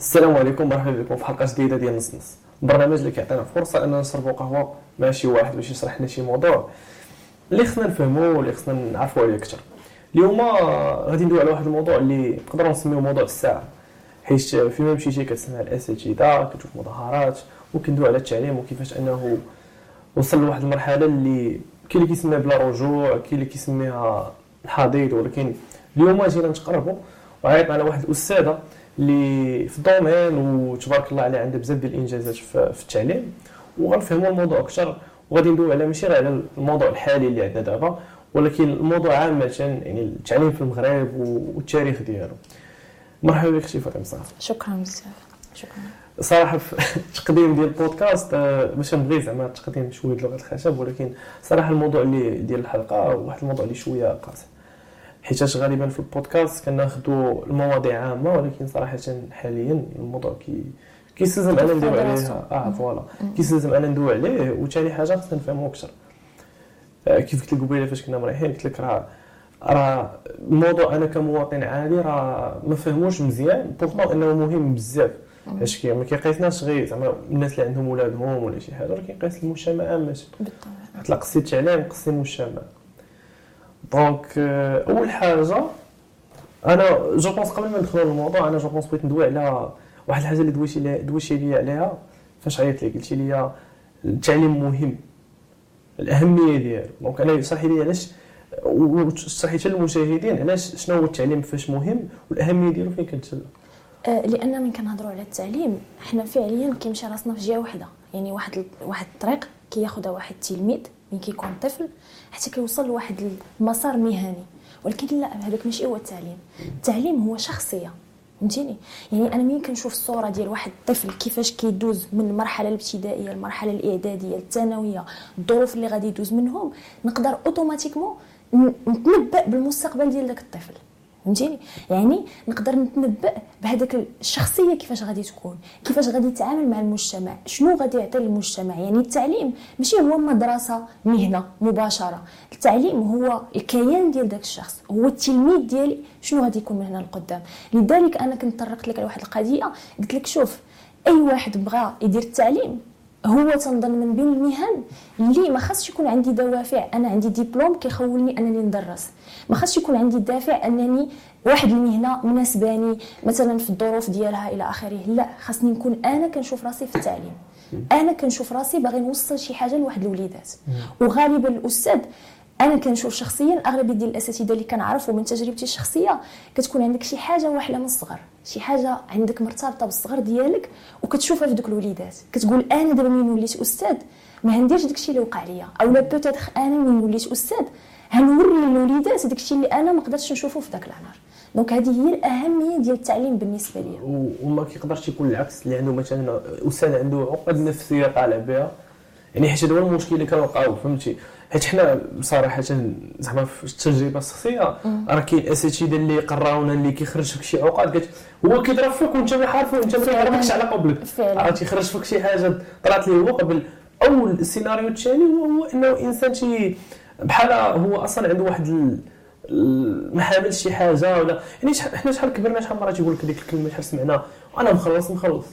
السلام عليكم مرحبا بكم في حلقة جديدة ديال نص نص. البرنامج اللي كيعطينا فرصة أننا نشربوا قهوة مع شي واحد باش يشرح لنا شي موضوع اللي خصنا نفهموا واللي خصنا نعرفوا عليه أكثر اليوم غادي ندوي على واحد الموضوع اللي نقدروا نسميوه موضوع الساعة. حيت فيما مشيتي كتسمع الاساتذه كتشوف مظاهرات وكندوي على التعليم وكيفاش أنه وصل لواحد المرحلة اللي كاين اللي كيسميها بلا رجوع كاين اللي كيسميها الحضيض ولكن اليوم جينا نتقربوا وعيط على واحد الأستاذة اللي في الدومين وتبارك الله عليه عندها بزاف ديال الإنجازات في, التعليم. وغنفهموا الموضوع أكثر وغادي ندوي على ماشي غير على الموضوع الحالي اللي عندنا دابا ولكن الموضوع عامة يعني التعليم في المغرب والتاريخ ديالو. مرحبا بك أختي فاطمه صافي شكرا بزاف. شكرا. صراحة في التقديم ديال البودكاست باش نبغي زعما التقديم شوية لغة الخشب ولكن صراحة الموضوع اللي ديال الحلقة واحد الموضوع اللي شوية قاسي. حيت غالبا في البودكاست كناخذوا المواضيع عامة ولكن صراحة حاليا الموضوع كي كيستلزم أنا ندوي عليه. آه voilà. كيستلزم أنا ندوي عليه وثاني حاجة خصنا نفهمو أكثر. آه، كيف قلت لك قبيلة فاش كنا مريحين قلت لك راه راه الموضوع أنا كمواطن عادي راه ما فهموش مزيان. pourtant إنه مهم بزاف. اش كي ما كيقيسناش غير زعما الناس اللي عندهم ولادهم ولا شي حاجة ولكن كيقيس المجتمع عامه بالطبع. حيت لا قستي التعليم قستي المجتمع. donc euh, أول حاجة أنا je pense قبل ما ندخلوا للموضوع أنا je pense بغيت ندوي على واحد الحاجة اللي دويتي لي دويتي لي عليها. فاش عيطت لي؟ قلتي لي التعليم مهم. الأهمية ديالو. donc أنا اشرحي لي علاش وشرحي حتى للمشاهدين علاش شنو هو التعليم فاش مهم والأهمية ديالو فين كتسلى أه لأن من كنهضروا على التعليم حنا فعليا كيمشي راسنا في جهة واحدة يعني واحد واحد الطريق كياخذها واحد التلميذ من كيكون طفل. حتى كيوصل لواحد المسار مهني. ولكن لا هذاك ماشي هو التعليم. التعليم هو شخصية. فهمتيني؟ يعني أنا ملي كنشوف الصورة ديال واحد الطفل كيفاش كيدوز من المرحلة الابتدائية المرحلة الإعدادية الثانوية الظروف اللي غادي يدوز منهم نقدر أوتوماتيكمون نتنبأ بالمستقبل ديال داك الطفل. فهمتيني؟ يعني نقدر نتنبأ بهذاك الشخصية كيفاش غادي تكون كيفاش غادي يتعامل مع المجتمع شنو غادي يعطي للمجتمع؟ يعني التعليم ماشي هو مدرسة مهنة مباشرة التعليم هو الكيان ديال داك الشخص هو التلميذ ديالي شنو غادي يكون من هنا لقدام؟ لذلك أنا كنت طرقت لك لواحد القضية قلت لك شوف أي واحد بغى يدير التعليم هو تنظن من بين المهن اللي ما خاصش يكون عندي دوافع. أنا عندي ديبلوم كيخولني أنني ندرس. ما خاصش يكون عندي دافع أنني واحد المهنة مناسباني مثلا في الظروف ديالها إلى آخره. لا خاصني نكون أنا كنشوف راسي في التعليم. أنا كنشوف راسي باغي نوصل شي حاجة لواحد الوليدات. وغالبا الأستاذ أنا كنشوف شخصيا أغلبية ديال الأساتذة اللي كنعرفوا من تجربتي الشخصية كتكون عندك شي حاجة واحله من الصغر شي حاجة عندك مرتبطة بالصغر ديالك وكتشوفها في دوك الوليدات. كتقول أنا دابا من وليت أستاذ ما هنديرش داكشي اللي وقع ليا اولا peut-être أنا من وليت أستاذ هنوري للوليدات داكشي اللي أنا ما قدرتش نشوفه في داك العمر donc هذه هي الأهمية ديال التعليم بالنسبة لي وما كيقدرش يكون العكس اللي عنده مثلا أستاذ عنده عقد نفسية طالع بها يعني حيت هذا هو المشكل اللي كنوقعوا فهمتي؟ حيت حنا بصراحة زعما في التجربة الشخصيه راه كاين اساتذه اللي قراونا اللي كيخرج فيك شي عقد قالت هو كيضرب فيك وانت ما عارف انت ما ماكش على قبلك. راه تيخرج فيك شي حاجة طرات ليه هو قبل أو السيناريو الثاني هو إنه إنسان شي بحال هو أصلا عنده واحد ما حاملش شي حاجة ولا يعني حنا شحال كبرنا شحال مره تيقول لك ديك الكلمة شحال سمعنا أنا مخلص مخلص.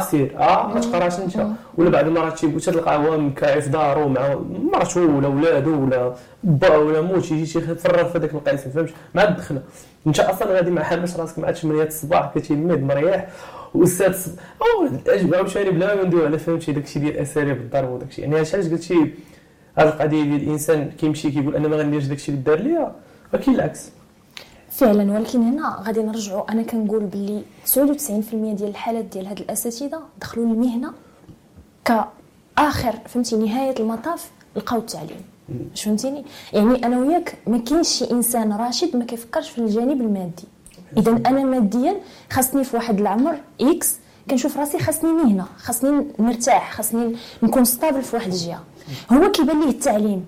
سير آه ما تقراش أنت. ولا بعد المرات تيقول تلقى هو مكاعي في دارو مع مرته ولا ولادو ولا با ولا موت يجي تيفرر في هذاك القيس فهمتش؟ ما دخلنا. أنت أصلا غادي مع حامش راسك مع 8 الصباح كتيمد مريح واستاذ أو اجبع مشاري بلا ما ندوي على فهمتي داكشي ديال اساليب الضرب وداكشي. يعني علاش قلتي هذه القضية ديال الإنسان كيمشي كيقول أنا ما غنديرش داكشي اللي دار ليا؟ ولكن العكس. فعلا ولكن هنا غادي نرجعوا أنا كنقول باللي 99% ديال الحالات ديال هاد الأساتذة دخلوا للمهنة كآخر فهمتي نهاية المطاف لقاو التعليم. واش فهمتيني؟ يعني أنا وياك ما كاينش شي إنسان راشد ما كيفكرش في الجانب المادي. اذا أنا ماديا خاصني في واحد العمر x كنشوف راسي خاصني مهنة خاصني نرتاح خاصني نكون stable في واحد الجهة. هو كيبان ليه التعليم.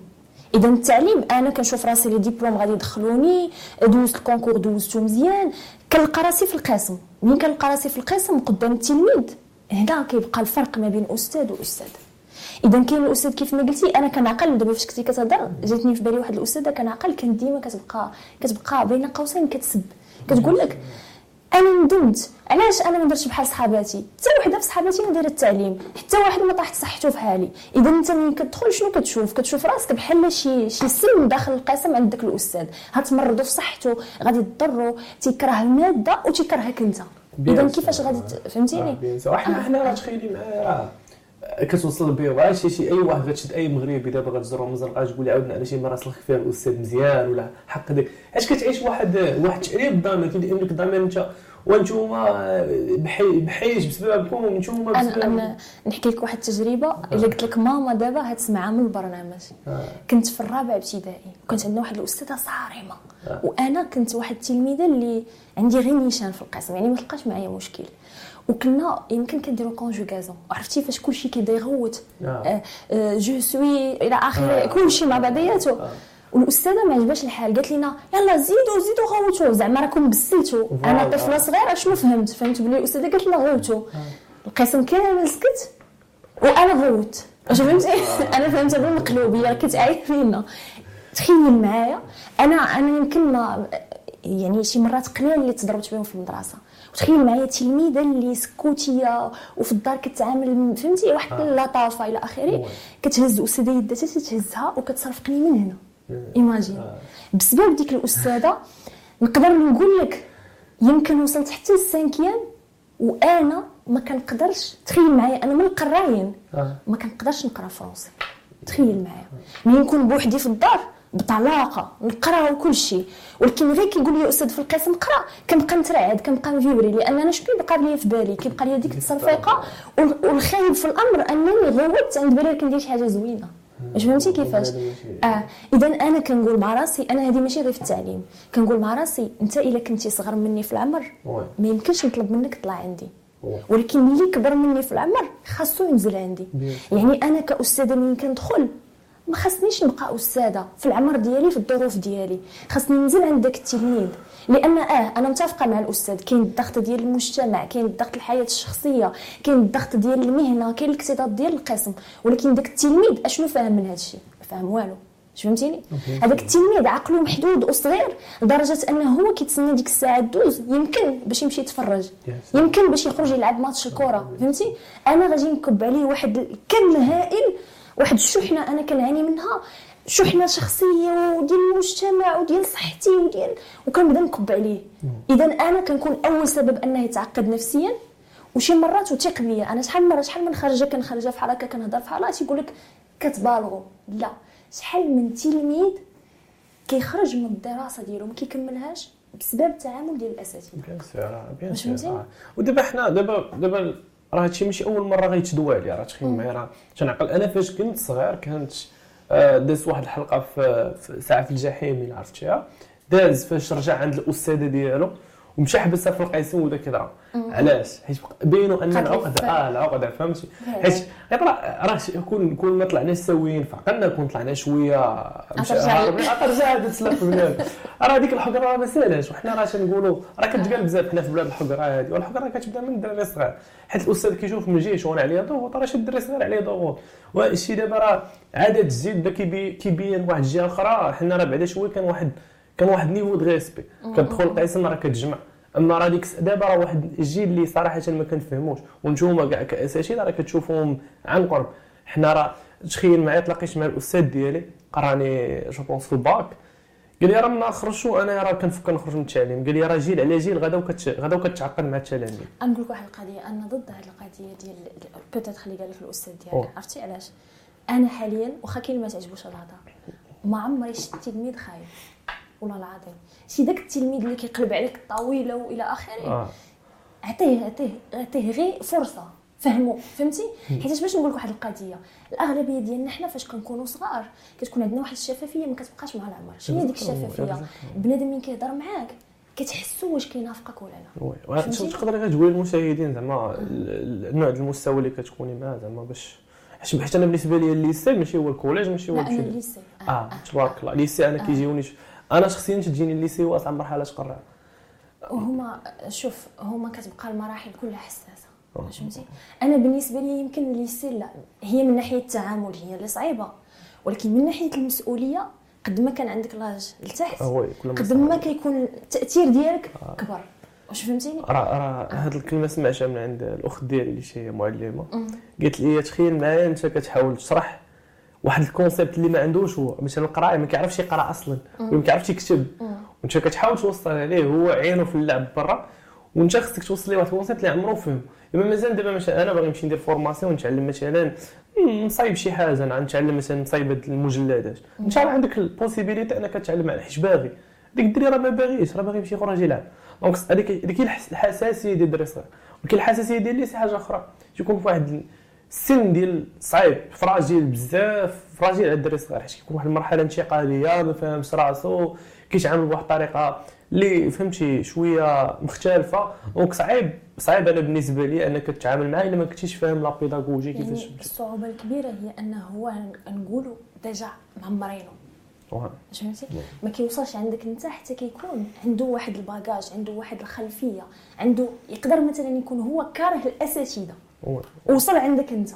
إذا التعليم أنا كنشوف راسي لي ديبلوم غادي يدخلوني دوزت ال concours دوزتو مزيان. كنلقى راسي في القسم. ملي كنلقى راسي في القسم قدام التلميذ هنا كيبقى الفرق ما بين أستاذ وأستاذ. إذا كاين الاستاذ كيف ما قلتي أنا كنعقل. دابا فاش كنتي كتهضر جاتني في بالي واحد الأستاذة كنعقل كانت ديما كتبقى كتبقى بين قوسين كتسب. كتقول لك أنا ندمت. علاش أنا ما درتش بحال صحاباتي؟ حتى وحده في صحاباتي ما دايرة التعليم حتى واحد ما طاحت صحته في حالي. إذا أنت ملي كتدخل شنو كتشوف؟ كتشوف راسك بحال شي شي سم داخل القسم عند داك الأستاذ. غتمرضوا في صحته غادي تضروا تيكره الماده وتيكرهك أنت. إذا كيفاش غادي فهمتيني؟ وحنا حنا راه تخيلي معايا كتوصل وعاد شي شي أي واحد غتشد أي مغربي دابا غتجرو من زرقاء تقول عاودنا على شي مرة سلخ فيها الاستاذ مزيان ولا حق داك اش كتعيش واحد واحد التعريب الضمير كيدير لك الضمير أنت وانتوما بحي بحيش بسببكم وانتوما أنا بسبب أنا نحكي لك واحد التجربة إلا قلت لك ماما دابا هتسمعها من البرنامج آه. كنت في الرابع ابتدائي وكانت عندنا واحد الأستاذة صارمة آه. وأنا كنت واحد التلميذة اللي عندي غير نيشان في القسم يعني ما لقاش معايا مشكل وكنا يمكن كنديروا conjugaison عرفتي فاش كلشي كيبدا يغوت آه. je suis إلى آخره. كلشي مع بعضياته. والأستاذة ما عجبهاش الحال قالت لنا يلا زيدوا زيدوا غوتوا. زعما راكم بسيتوا. أنا. طفله صغيره شنو فهمت؟ فهمت بلي الأستاذة قالت لنا غوتوا. القسم كامل سكت وأنا غوت. واش فهمتي؟ أنا فهمتها بالمقلوب هي كتعاير فينا تخيل معايا أنا أنا يمكن ما يعني شي مرات قليل اللي تضربت بهم في المدرسة. وتخيل معايا تلميذة اللي سكوتية وفي الدار كتعامل فهمتي؟ واحد اللطافه إلى آخره. كتهز الاستاذه يدها تهزها وكتصرفقني من هنا. imagine بسبب ديك الاستاذه نقدر نقول لك يمكن وصلت حتى لل cinquième وأنا ما كنقدرش تخيل معايا أنا من القرايين آه. ما كنقدرش نقرا français تخيل معايا ملي نكون بوحدي في الدار بطلاقه نقرا وكل شيء ولكن غير كيقول لي أستاذ في القسم قرا كنبقى نترعد كنبقى نفيوري لأن أنا شنو كيبقى لي في بالي كيبقى لي ديك التصرفيقه وال- والخايب في الامر انني غوت عند بالي كندير شي حاجة زوينه واش فهمتي كيفاش؟ آه إذا أنا كنقول مع راسي أنا هذه ماشي غير في التعليم. كنقول مع راسي أنت إلا كنتي صغر مني في العمر. ما يمكنش نطلب منك تطلع عندي. ولكن ملي كبر مني في العمر خاصو ينزل عندي. يعني أنا كأستاذة ملي كندخل ما خاصنيش نبقى أستاذة في العمر ديالي في الظروف ديالي. خاصني ننزل عند داك التلميذ. لأن آه أنا متفقة مع الأستاذ. كاين الضغط ديال المجتمع كاين الضغط الحياة الشخصية كاين الضغط ديال المهنة كاين الاكتظاظ ديال القسم. ولكن داك التلميذ أشنو فاهم من هذا الشيء ما فاهم والو. فهمتيني؟ هذاك التلميذ عقله محدود وصغير لدرجة أنه هو كيتسنى ديك الساعة دوز يمكن باش يمشي يتفرج. يمكن باش يخرج يلعب ماتش الكره فهمتي؟ أنا غادي نكب عليه واحد الكم هائل واحد الشحنة أنا كنعاني منها. شحنه شخصية وديال المجتمع وديال صحتي وديال وكنبدا نكب عليه. إذا أنا كنكون أول سبب أنه يتعقد نفسيا وشي مرات وثيق بيا. أنا شحال مره شحال من خرجه كنخرجها في هكا كنهضر في حالها تيقول لك كتبالغوا لا. شحال من تلميذ كيخرج من الدراسة ديالو ما كيكملهاش بسبب التعامل ديال الأساتذة. bien sûr bien واش sûr فهمتي؟ آه. ودابا حنا دابا دابا راه هادشي ماشي أول مرة غيتدوى عليا راه تخيل معايا راه تنعقل. أنا فاش كنت صغير كانت آه، داز واحد الحلقة في ساعة في الجحيم إلا عرفتيها داز فاش رجع عند الأستاذة ديالو. ومشى حبسها في القيسون ودا كذا. علاش؟ حيت بينوا ان الفعل. آه العقده فهمتي. حيت راه كون كون ما طلعناش سويين فعقلنا كون طلعنا شوية ترجع هذا تسلف بنادم راه هذيك الحقره راه ما ساهلاش وحنا راه تنقولوا راه كتقال بزاف حنا في بلاد الحقره هذه والحقره كتبدا من الدراري الصغار. حيت الأستاذ كيشوف من جهه وأنا عليا ضغوط راه شي الدري صغير عليه ضغوط. والشيء دابا راه عاده تزيد بدا كيبي- كيبين واحد الجهة أخرى حنا راه بعدا شوية كان واحد كان واحد niveau de respect كتدخل القسم راه كتجمع. أما راه ديك دابا راه واحد الجيل اللي صراحة ما كنفهموش وانتوما كاع كأساتذة راه كتشوفوهم عن قرب. حنا راه تخيل معايا تلاقيت مع الأستاذ ديالي قراني je pense في الباك. قال لي راه ما خرجتو أنا راه كنفكر نخرج من التعليم. قال لي راه جيل على جيل غدا وكت غدا وكتعقد مع التلاميذ نقول لك واحد القضية. أنا ضد هذه القضية ديال بوتيت اللي قال لك الأستاذ. ديالك. عرفتي علاش؟ أنا حاليا واخا كاين ما تعجبوش الهضرة. ما عمري شفت تلميذ خايف والله العظيم شي داك التلميذ اللي كيقلب عليك الطويله وإلى آخره آه. عطيه عطيه عطيه غير فرصة. فهموا فهمتي؟ حيت باش نقول لك واحد القضية؟ الأغلبية ديالنا حنا فاش كنكونوا صغار كتكون عندنا واحد الشفافية ما كتبقاش مع العمر. شنو هي ديك الشفافية؟ بنادم ملي كيهضر معاك كتحسوا واش كينافقك ولا لا. oui فهمتي؟ تقدري تقولي للمشاهدين زعما ال- النوع ديال المستوى اللي كتكوني معاه زعما باش حيت أنا بالنسبة لي ال lycée ماشي هو ال collège ماشي هو لا أنا. ال lycée. آه تبارك الله. ال lycée أنا كيجيوني ش- أنا شخصيا تجيني ال lycée واسع مرحلة تقرع وهما شوف هما كتبقى المراحل كلها حساسة آه. فهمتي؟ أنا بالنسبة لي يمكن ال lycée لا هي من ناحية التعامل هي اللي صعيبة. ولكن من ناحية المسؤولية قد ما كان عندك l'âge لتحت آه ما قد ما كيكون التأثير ديالك كبر. واش فهمتيني؟ راه راه هاد الكلمة سمعتها من عند الأخت ديالي اللي شي معلمه قالت لي تخيل معايا أنت كتحاول تشرح واحد ال concept اللي ما عندوش هو. مثلا القرايه ما كيعرفش يقرأ أصلا وما كيعرفش يكتب. وانت كتحاول توصل عليه هو عينه في اللعب برا وانت خصك توصل ليه واحد ال concept اللي عمره فهم. إما مازال دابا مثلا أنا باغي نمشي ندير formation نتعلم مثلا نصايب شي حاجة نتعلم مثلا نصايب المجلدات. إن شاء الله عندك ال possibilité أنك تتعلم على حيت باغي. ديك الدري راه ما باغيش راه باغي يمشي يخرج يلعب. donc هذيك هذيك الحساسية ديال الدري الصغير ولكن الحساسية ديال اللي شي حاجة أخرى. تيكون في واحد السن ديال صعيب fragile بزاف fragile على الدري الصغير حيت كيكون واحد المرحلة انتقالية ما فاهمش راسو كيتعامل بواحد الطريقة اللي فهمتي شوية مختلفة. donc صعيب صعيب أنا بالنسبة لي أنك تتعامل معاه إلا ما كنتيش فاهم la pédagogie يعني كيفاش الصعوبة الكبيرة هي أنه هو نقولوا déjà معمرينو فهمتي؟ ما كيوصلش عندك انت حتى كيكون عنده واحد ال bagage عنده واحد الخلفية عنده يقدر مثلا يكون هو كاره الأساتذة. وصل عندك أنت.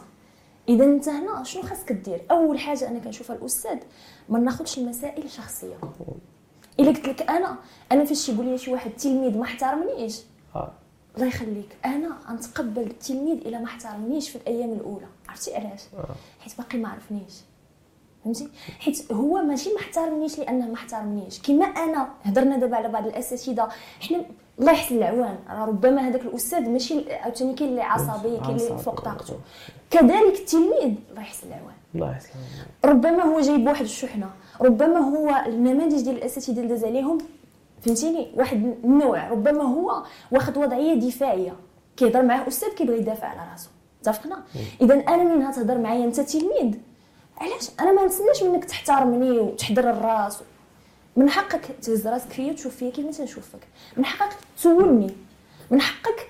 إذا أنت هنا شنو خاصك دير أول حاجة أنا كنشوفها الأستاذ ما ناخذش المسائل شخصيه إلا قلت لك أنا أنا فاش يقول لي شي واحد تلميذ ما احترمنيش. آه. الله يخليك. أنا غنتقبل التلميذ إلا ما احترمنيش في الأيام الأولى. عرفتي علاش؟ آه. حيت باقي ما عرفنيش. فهمتي؟ حيت هو ماشي ما احترمنيش لأنه ما احترمنيش. كما أنا هضرنا دابا على بعض الأساتذة. حنا الله يحسن العوان راه ربما هذاك الأستاذ ماشي عاوتاني كاين اللي عصبي كاين اللي فوق طاقته. كذلك التلميذ الله يحسن العوان الله يحسن ربما هو جايب واحد الشحنة. ربما هو النماذج ديال الأساتذة اللي داز عليهم فهمتيني؟ واحد النوع. ربما هو واخد وضعية دفاعية. كيهضر معاه أستاذ كيبغي يدافع على راسو. اتفقنا اذا أنا منها تهضر معايا أنت تلميذ. علاش؟ أنا ما نتسناش منك تحترمني وتحضر الراس. من حقك تهز راسك فيا وتشوف فيا كيما تنشوفك. من حقك تسولني. من حقك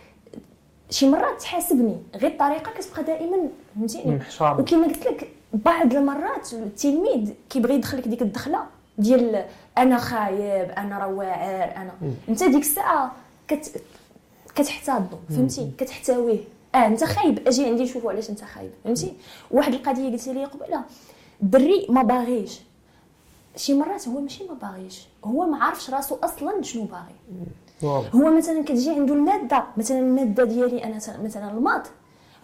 شي مرات تحاسبني. غير الطريقة كتبقى دائما فهمتيني؟ وكما قلت لك بعض المرات التلميذ كيبغي يدخلك ديك الدخلة ديال أنا خايب أنا راه واعر أنا أنت ديك الساعة كت كتحتاضو فهمتي؟ كتحتويه. آه أنت خايب. أجي عندي نشوفوا علاش أنت خايب فهمتي؟ واحد القضية قلتي لي قبيلة الدري ما باغيش. شي مرات هو ماشي ما باغيش. هو ما عارفش راسو أصلا شنو باغي. هو مثلا كتجي عنده المادة مثلا المادة ديالي أنا مثلا الماط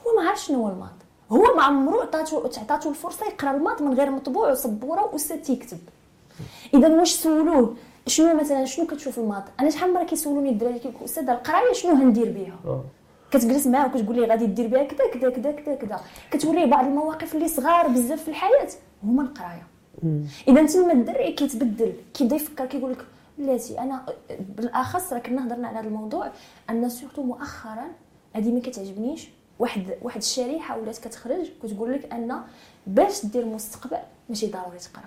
هو ما عارفش شنو هو الماط هو ما عمرو عطاتو تعطاتو الفرصة يقرأ الماط من غير مطبوع وسبوره واستاذ تيكتب اذا واش سولوه؟ شنو مثلا شنو كتشوف الماط أنا شحال مرة كيسولوني الدراري كيقولوا أستاذ القراية شنو غندير بها. كتجلس معاه وكتقول ليه غادي دير بها كذا كذا كذا كذا كذا كتوريه بعض المواقف اللي صغار بزاف في الحياة هما القراية. إذا تما الدري كيتبدل كيبدا يفكر كيقول لك بلاتي أنا بالأخص راه كنا هضرنا على هذا الموضوع أن surtout مؤخرا هذه ما كتعجبنيش واحد واحد الشريحة ولات كتخرج كتقول لك أن باش دير مستقبل ماشي ضروري تقرأ.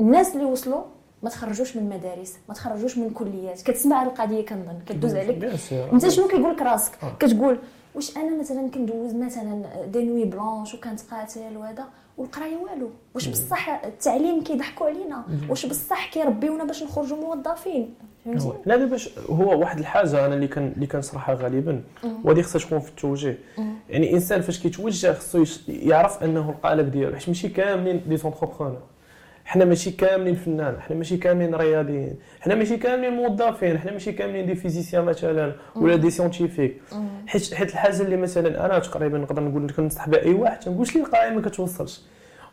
الناس اللي وصلوا ما تخرجوش من مدارس ما تخرجوش من كليات كتسمع القضية كنظن كدوز عليك. أنت شنو كيقول لك راسك؟ آه. كتقول واش أنا مثلا كندوز مثلا des nuits blanches وكنتقاتل وهذا؟ والقرايه والو. واش بصح التعليم كيضحكوا علينا. واش بصح كيربيونا باش نخرجوا موظفين. لا باش هو واحد الحاجة أنا اللي كان اللي كنشرحها غالبا. وهذه خصها تكون في التوجيه. يعني الانسان فاش كيتوجه خصو يعرف أنه القالب ديالو حيت ماشي كاملين les entrepreneurs حنا ماشي كاملين فنان حنا ماشي كاملين رياضيين حنا ماشي كاملين موظفين حنا ماشي كاملين des physiciens مثلا ولا des scientifiques. حيت حيت الحاجة اللي مثلا أنا تقريبا نقدر نقول كنصح بها أي واحد تنقولش ليه القراية ما كتوصلش؟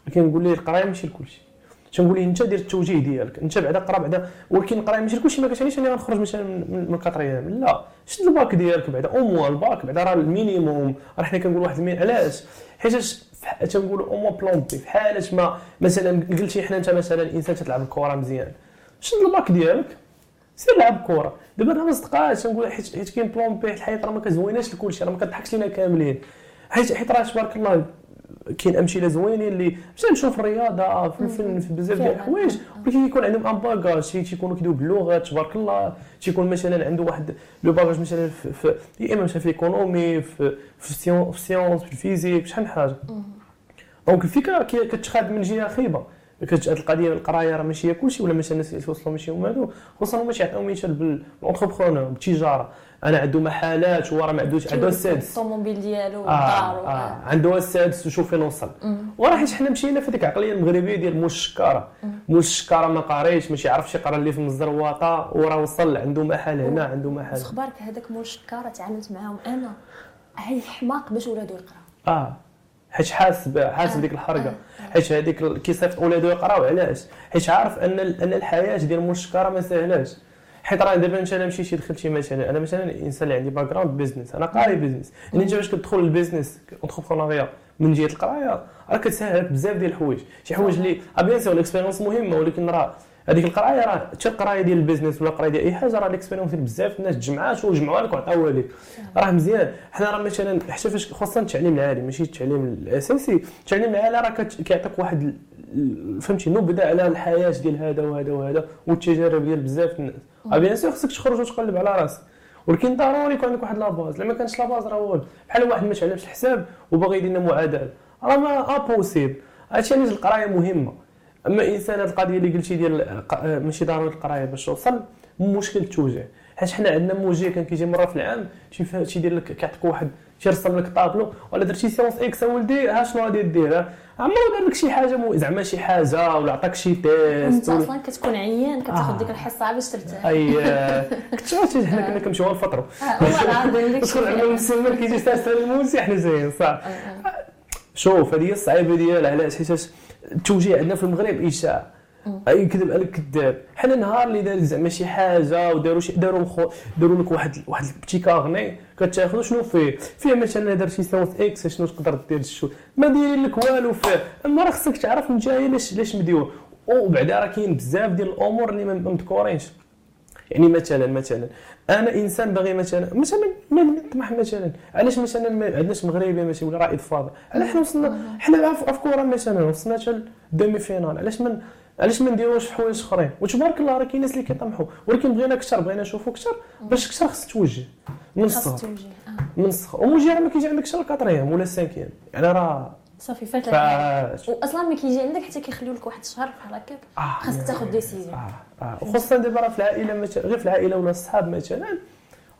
ولكن نقول ليه القراية ماشي لكلشي. تنقول ليه أنت دير التوجيه ديالك أنت بعدا قرأ بعدا ولكن القراية ماشي لكلشي ما كتعنيش أني غنخرج مثلا من quatrième لا شد الباك ديالك بعدا au moins ال bac بعدا راه minimum. راه حنا كنقول واحد المين علاش؟ حيت تنقولوا au moins plan B في حالة ما مثلا قلتي حنا أنت مثلا إنسان تلعب الكره مزيان. شد الباك ديالك؟ سير لعب كره دابا أنا ما تنقول حيت حيت كاين plan B الحياة راه ما كزويناش لكلشي راه ما كضحكش لينا كاملين. حيت حيت راه تبارك الله كاين أمثلة زوينين اللي باش نشوف الرياضه في الفن في بزاف ديال الحوايج. ولكن كيكون عندهم un bagage تيكونوا كيدويو باللغات تبارك الله. تيكون مثلا عنده واحد le bagage مثلا في, يا إما مثلا في ال économie في في ال science في ال physique شحال من حاجة. donc الفكرة كتخاد من جهة خايبة. كت هاد القضية القراية راه ماشي هي كلشي ولا مثلا الناس اللي توصلوا ماشي هما هادو خصوصا هما تيعطيو مثال بال entrepreneur بالتجارة. أنا عنده محلات هو راه ما عندوش عنده السادس. الطوموبيل ديالو آه والدار آه. عنده السادس وشوف فين وصل. وراه حيت حنا مشينا في ديك العقليه المغربية ديال موش الشكاره ما قاريش ماشي عارف شي قرا اللي في المزروطه وراه وصل عنده محل هنا عنده محل. واش خبارك هذاك مول الشكاره تعاملت معاهم أنا هاي حماق باش ولادو يقراو. آه. حيت حاس حاس بديك الحرقة. حيت هذيك كيصيفط ولادو يقراو علاش؟ حيت عارف أن أن الحياة ديال مول الشكاره ما ساهلاش حيت راه دابا انت أنا مشيتي دخلتي مثلا. أنا مثلا إنسان اللي عندي en: background business أنا قاري business يعني انت باش كتدخل لل business entrepreneuriat من جهة القراية راه كتسهل بزاف ديال الحوايج. شي حوايج اللي bien sûr ال expérience مهمة ولكن راه هذيك القراية راه حتى القراية ديال ال business ولا القراية ديال أي حاجة راه ال expérience ديال بزاف الناس تجمعات وجمعوها لك وعطاوها لك. راه مزيان. حنا راه مثلا حتى فاش خاصة التعليم العالي ماشي التعليم الأساسي التعليم العالي راه كيعطيك واحد فهمتي نبذه على الحياة ديال هذا وهذا وهذا والتجارب ديال بزاف الناس. آه bien sûr خصك تخرج وتقلب على راسك. ولكن ضروري يكون عندك واحد la base لما كانش la base راه والو بحال واحد ما تعلمش الحساب وباغي يدير لنا معادلة. راه ما impossible هادشي علاش القراية مهمة. أما انسان هاد القضية اللي قلتي ديال الق- ماشي ضروري القراية باش توصل مشكل التوجيه حيت حنا عندنا موجة كان كيجي مرة في العام شي شي يدير لك كيعطيك واحد تيرسم لك طابلو ولا درتي sciences ex اولدي ها شنو غادي دير؟ عمرو دار لك شي حاجة مو- زعما شي حاجة ولا عطاك شي تيست أصلا كتكون عيان كتاخذ آه. ديك الحصة باش ترتاح أي آه، كنت شفت حنا كنا كنمشيو نفطروا آه، والله العظيم داك ندخل عندنا المسمر كيجي ساسر الموسي حنا زين صح. شوف هذه هي الصعيبة ديال علاش؟ حيتاش التوجيه عندنا في المغرب اشاعه أي كذب عليك كذاب حنا نهار اللي دار زعما شي حاجة وداروا شي داروا مخو داروا لك واحد واحد البتي كارني كتاخذو شنو فيه؟ فيه مثلا دار شي ساوس إكس شنو تقدر دير شو. ما دايرين لك والو فيه. اما راه خصك تعرف نتايا لاش لاش مديور وبعدا راه كاين بزاف ديال الأمور اللي ما ما مذكورينش. يعني مثلا مثلا أنا إنسان باغي مثلا مثلا ما نطمح مثلا. علاش مثلا ما عندناش مغربي ماشي ولا رائد فاضل علاش حنا وصلنا حنا في كره مثلا وصلنا حتى demi-finale علاش من علاش ما نديروش في حوايج اخرين؟ وتبارك الله راه كاين ناس اللي كيطمحوا. ولكن بغينا أكثر بغينا نشوفوا أكثر باش أكثر خص توجه. من خاص الصغر. آه. من الصغر. راه ما كيجي عندك حتى ال quatrième ولا ال cinquième يعني راه صافي فات فاش. واصلا ما كيجي عندك حتى كيخليو لك واحد الشهر بحال هكاك آه. خاصك تاخذ décision. آه آه. وخاصة دابا راه في العائلة مثلا غير في العائلة ولا الصحاب مثلا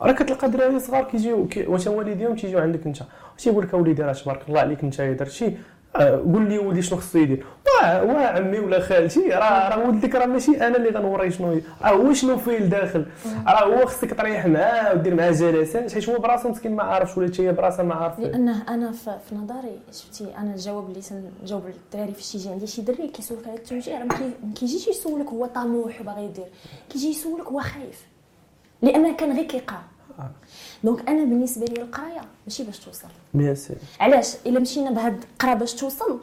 راه كتلقى دراري صغار كيجيو كي واش والديهم تيجيو عندك انت. تيقول لك اوليدي راه تبارك الله عليك انت درتي آه، قول لي ولدي شنو خصو يدير. واه واه عمي ولا خالتي راه راه ولدك راه ماشي أنا اللي غنوريه شنو راه هو شنو فيه لداخل راه هو خصك تريح معاه ودير معاه جلسات حيت هو براسو مسكين ما عارفش ولا هي براسها ما عارفه. لأنه أنا في في نظري شفتي أنا الجواب اللي تنجاوب للدراري فاش يجي عندي شي دري كيسولك على التوجيه راه ما كيجيش يسولك هو طموح وباغي يدير كيجي يسولك هو خايف. لأن كان غير كيقرا آه. donc أنا بالنسبة لي القراية ماشي باش توصل. bien علاش؟ إلا مشينا بهاد القرا باش توصل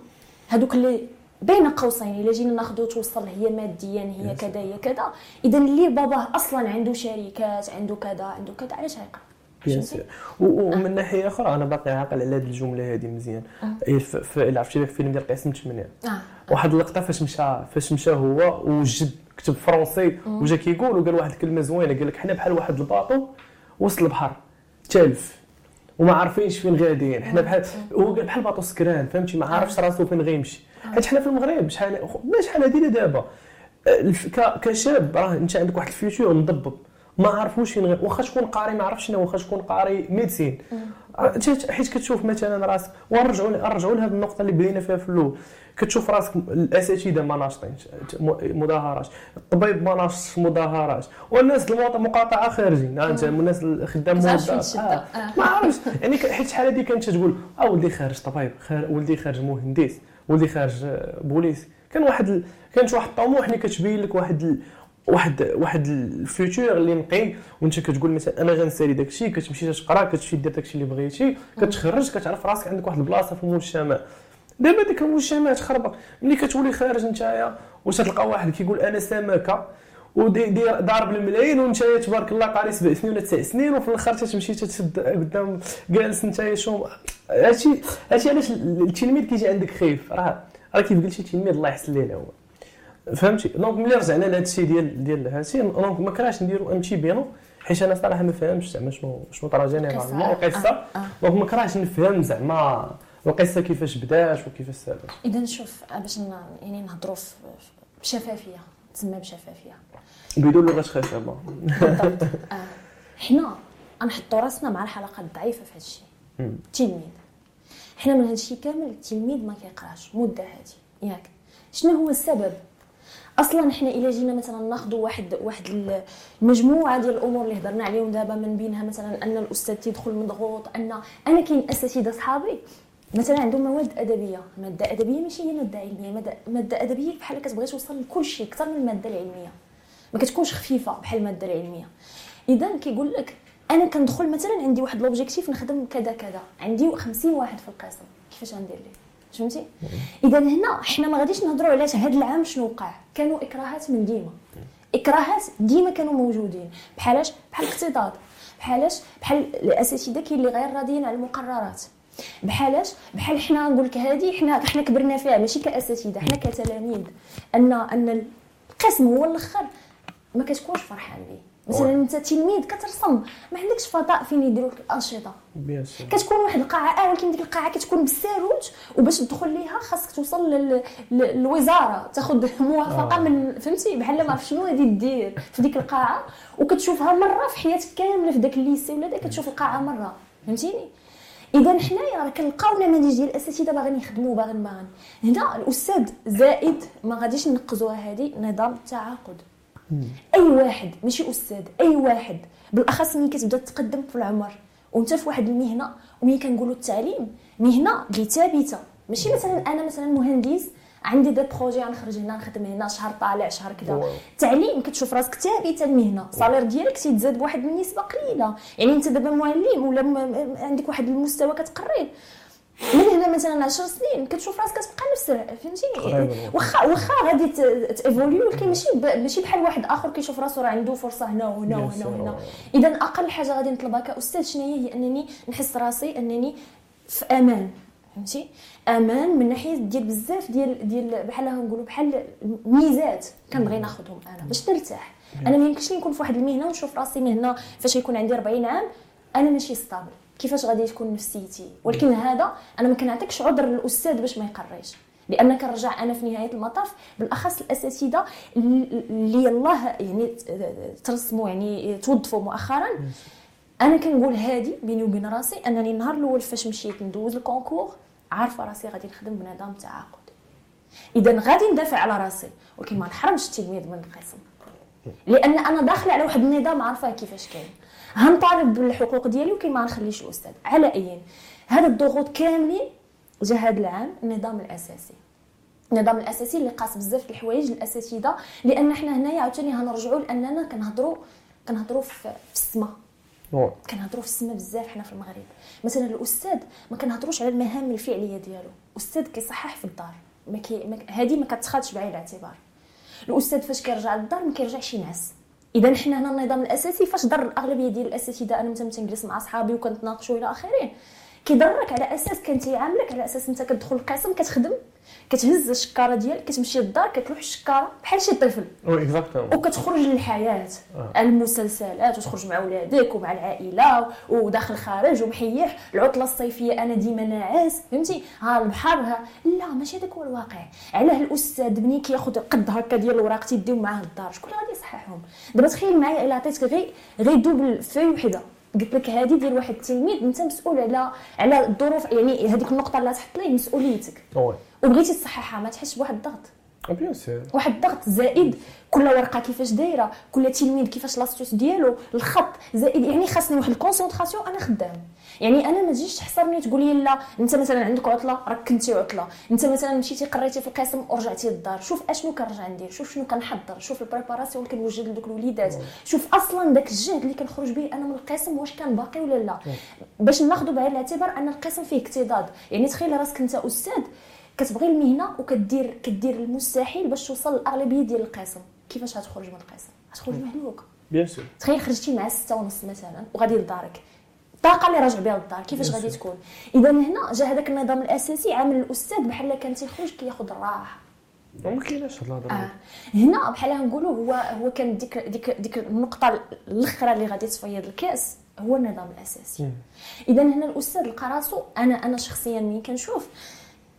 هادوك اللي بين قوسين إلا جينا ناخذ توصل هي ماديا هي كذا هي كذا. اذا اللي باباه أصلا عنده شركات عنده كذا عنده كذا علاش غيقرأ؟ bien و- ومن ناحية أخرى أنا باقي عاقل على هذه الجملة هذه مزيان. إيه، ف- ف- الا عرفتي داك الفيلم ديال قاسم 8 آه. واحد اللقطة فاش مشى فاش مشى هو وجد كتب فرونسي وجا كيقول وقال واحد الكلمة زوينة قال لك حنا بحال واحد bateau وسط البحر تالف وما عارفينش فين غاديين. حنا بحال هو بحال bateau سكران فهمتي؟ ما عارفش راسو فين غيمشي. حيت حنا في المغرب شحال ما شحال لا دابا. ك- كشاب راه انت عندك واحد ال future مضبب ما عارفوش فين واخا تكون قاري ما عرفتش شنو واخا تكون قاري médecine. حيت كتشوف مثلا راسك ونرجعوا نرجعوا لهذه النقطة اللي بدينا فيها في الأول كتشوف راسك الأساتذة ما ناشطينش مظاهرات الطبيب ما ناشطش مظاهرات والناس المواط- مقاطعة خارجين انت الناس. تشد. آه. آه. ما عرفتش يعني حيت شحال هذيك كانت تقول آه ولدي خارج طبيب خار ولدي خارج مهندس ولدي خارج آه، بوليس كان واحد ال... كانت واحد الطموح اللي كتبين لك واحد ال... واحد واحد ال future اللي نقي وانت كتقول مثلا أنا غنسالي داك الشيء كتمشي تقرا كتمشي دير داك الشيء اللي بغيتي كتخرج كتعرف راسك عندك واحد البلاصة في المجتمع. دابا ديك المجتمع تخربق. ملي كتولي خارج نتايا واش تلقى واحد كيقول أنا سمكه ودير ضارب الملايين وانت تبارك الله قاري سبع سنين ولا تسع سنين وفي الآخر تتمشي تتشد قدام جالس انت شو هادشي هادشي علاش التلميذ كيجي عندك خايف؟ راه راه كيف قلتي التلميذ الله يحسن ليه هو؟ فهمتي؟ دونك ملي رجعنا لهذا الشيء ديال ديال هادشي دونك ما كرهتش نديرو ام تي بينو حيت أنا صراحة ما فهمتش زعما شنو شنو طرا جينيرالمون. القصة. آه، آه. دونك ما كرهتش نفهم زعما القصة كيفاش بدات وكيفاش سالت اذا شوف باش ن- يعني نهضروا في- بشفافية تسمى بشفافية. بدون لغة خشبه بالضبط. آه. حنا غنحطوا راسنا مع الحلقة الضعيفة في هذا الشيء. التلميذ حنا من هذا الشيء كامل التلميذ ما كيقراش مدة هذه ياك. شنو هو السبب؟ أصلا حنا الا جينا مثلا ناخذوا واحد واحد المجموعة ديال الأمور اللي هضرنا عليهم دابا من بينها مثلا أن الأستاذ تيدخل مضغوط ان أنا كاين أساتذة صحابي مثلا عندهم مواد أدبية مادة أدبية ماشي هي مادة علمية ماده, مادة أدبية بحال كتبغي توصل لكل شيء أكثر من الماده العلمية. ما كتكونش خفيفة بحال الماده العلمية. اذا كيقول لك أنا كندخل مثلا عندي واحد لوبجيكتيف نخدم كذا كذا. عندي 50 واحد في القسم. كيفاش غندير ليه؟ فهمتي؟ اذا هنا حنا ما غاديش نهضروا علاش هذا العام شنو وقع. كانوا إكراهات من ديما. إكراهات ديما كانوا موجودين. بحالاش؟ بحال الاقتصاد. بحالاش؟ بحال الأساتذة كاين اللي غير راضيين على المقررات. بحالاش؟ بحال حنا نقول لك هذه حنا حنا كبرنا فيها ماشي كأساتذة حنا كتلاميذ. ان أن القسم هو الأخر. ما كتكونش فرحان به مثلا أنت تلميذ كترسم ما عندكش فضاء فين يديروا لك الأنشطة. كتكون واحد القاعة آه ولكن ديك القاعة كتكون بالساروت وباش تدخل ليها خاصك توصل لل- لل- للوزارة تاخذ موافقة آه. من فهمتي؟ بحال ما شنو غادي دير في ديك القاعة وكتشوفها مرة في حياتك كاملة في داك الليسي ولا داك كتشوف القاعة مرة فهمتيني؟ إذا حنايا راه كنلقاو نماذج ديال الأساتذة باغيين يخدموا باغيين باغيين هنا الأستاذ زائد ما غاديش نقزوها هذه نظام التعاقد. أي واحد ماشي أستاذ أي واحد. بالأخص ملي كتبدا تقدم في العمر. وانت في واحد المهنة وملي كنقولوا التعليم مهنة اللي ثابته ماشي مثلا أنا مثلا مهندس عندي دي بروجي غنخرج هنا نخدم هنا شهر طالع شهر كذا. التعليم كتشوف راسك ثابتة المهنة. الصالير ديالك تيتزاد بواحد النسبة قليلة. يعني انت دابا معلم ولا عندك واحد المستوى كتقري من هنا مثلا 10 سنين كتشوف راسك كتبقى نفس فهمتيني تقريباً. واخا واخا غادي تيفوليو ولكن ماشي ب- ماشي بحال واحد آخر كيشوف راسو راه عنده فرصة هنا وهنا وهنا. وهنا. اذا أقل حاجة غادي نطلبها كأستاذ شنو هي أنني نحس راسي أنني في أمان فهمتي؟ أمان من ناحية ديال بزاف ديال ديال بحال نقولوا بحال ميزات كنبغي ناخذهم أنا باش نرتاح. أنا ما يمكنش نكون في واحد المهنة ونشوف راسي مهنة فاش يكون عندي 40 عام أنا ماشي stable كيفاش غادي تكون نفسيتي. ولكن هذا أنا ما كنعطيكش عذر للأستاذ باش ما يقريش. لأن كنرجع أنا في نهاية المطاف بالأخص الأساتذة اللي الله يعني ترسموا يعني توظفوا مؤخرا. أنا كنقول هادي بيني وبين راسي أنني النهار الأول فاش مشيت ندوز concours عارفة راسي غادي نخدم بنظام تعاقد. اذا غادي ندافع على راسي. ولكن ما نحرمش التلميذ من القسم. لأن أنا داخلة على واحد النظام عارفة كيفاش كاين. هنطالب بالحقوق ديالي ولكن ما نخليش الاستاذ على أي؟ هاد الضغوط كاملين جا هذا العام النظام الأساسي. النظام الأساسي اللي قاس بزاف د الحوايج للاساتذه لأن حنا هنايا عاوتاني هنرجعوا لأننا كنهضروا كنهضروا في في السما. وي. كنهضروا في السما بزاف حنا في المغرب. مثلا الأستاذ ما كنهضروش على المهام الفعلية ديالو. الاستاذ كيصحح في الدار. ما كي هذه ما كتخادش بعين الاعتبار. الأستاذ فاش كيرجع للدار ما كيرجعش ينعس. إذا حنا هنا النظام الأساسي فاش ضر الأغلبية ديال الأساتذة أنا مثلا تنجلس مع صحابي وكنتناقشوا إلى آخره. كيضرك على أساس كان تيعاملك على أساس أنت كتدخل القسم كتخدم كتهز الشكارة ديالك كتمشي للدار كتلوح الشكارة بحال شي طفل. exactement وكتخرج للحياة. آه. المسلسلات وتخرج مع ولادك ومع العائلة وداخل خارج ومحيح. العطلة الصيفية أنا ديما ناعس فهمتي؟ ها البحر ها. لا ماشي هذاك هو الواقع. علاه الأستاذ ملي كياخذ قد هكا ديال الوراق تيديو معاه للدار. شكون اللي غادي يصححهم؟ دابا تخيل معايا إلا عطيتك غير غير double في وحدة. قلت لك هذه ديال واحد التلميذ انت مسؤول على على الظروف يعني هذيك النقطة اللي تحط ليه مسؤوليتك. وبغيتي تصححها ما تحسش بواحد الضغط. bien sûr واحد الضغط زائد كل ورقة كيفاش دايرة كل تلميذ كيفاش l'astuce ديالو الخط زائد يعني خاصني واحد concentration أنا خدام. يعني أنا ما تجيش تحصرني تقول لي لا أنت مثلا عندك عطلة راك كنتي عطلة. أنت مثلا مشيتي قريتي في القسم ورجعتي للدار. شوف اشنو كنرجع ندير شوف شنو كنحضر شوف ال préparation اللي كنوجد لدوك الوليدات. شوف أصلا داك الجهد اللي كنخرج به أنا من القسم واش كان باقي ولا لا. باش ناخذ بعين الاعتبار أن القسم فيه اكتضاد يعني تخيل راسك أنت أستاذ كتبغي المهنة وكدير كدير المستحيل باش توصل للاغلبيه ديال القسم. كيفاش غتخرج من القسم؟ غتخرج مهلوك. بيان سور. تخيل خرجتي مع ستة ونص مثلا وغادي لدارك. الطاقه اللي راجع بها للدار. كيفاش غادي تكون؟ إذا هنا جا هذاك النظام الأساسي عامل الأستاذ بحال كان تيخرج كياخذ الراحة. ما كايناش هاد الهضرة. آه. هنا بحال نقولوا هو هو كان ديك ديك ديك النقطة الأخرى اللي غادي تفيض الكأس هو النظام الأساسي. إذا هنا الأستاذ لقى راسو أنا أنا شخصيا ملي كنشوف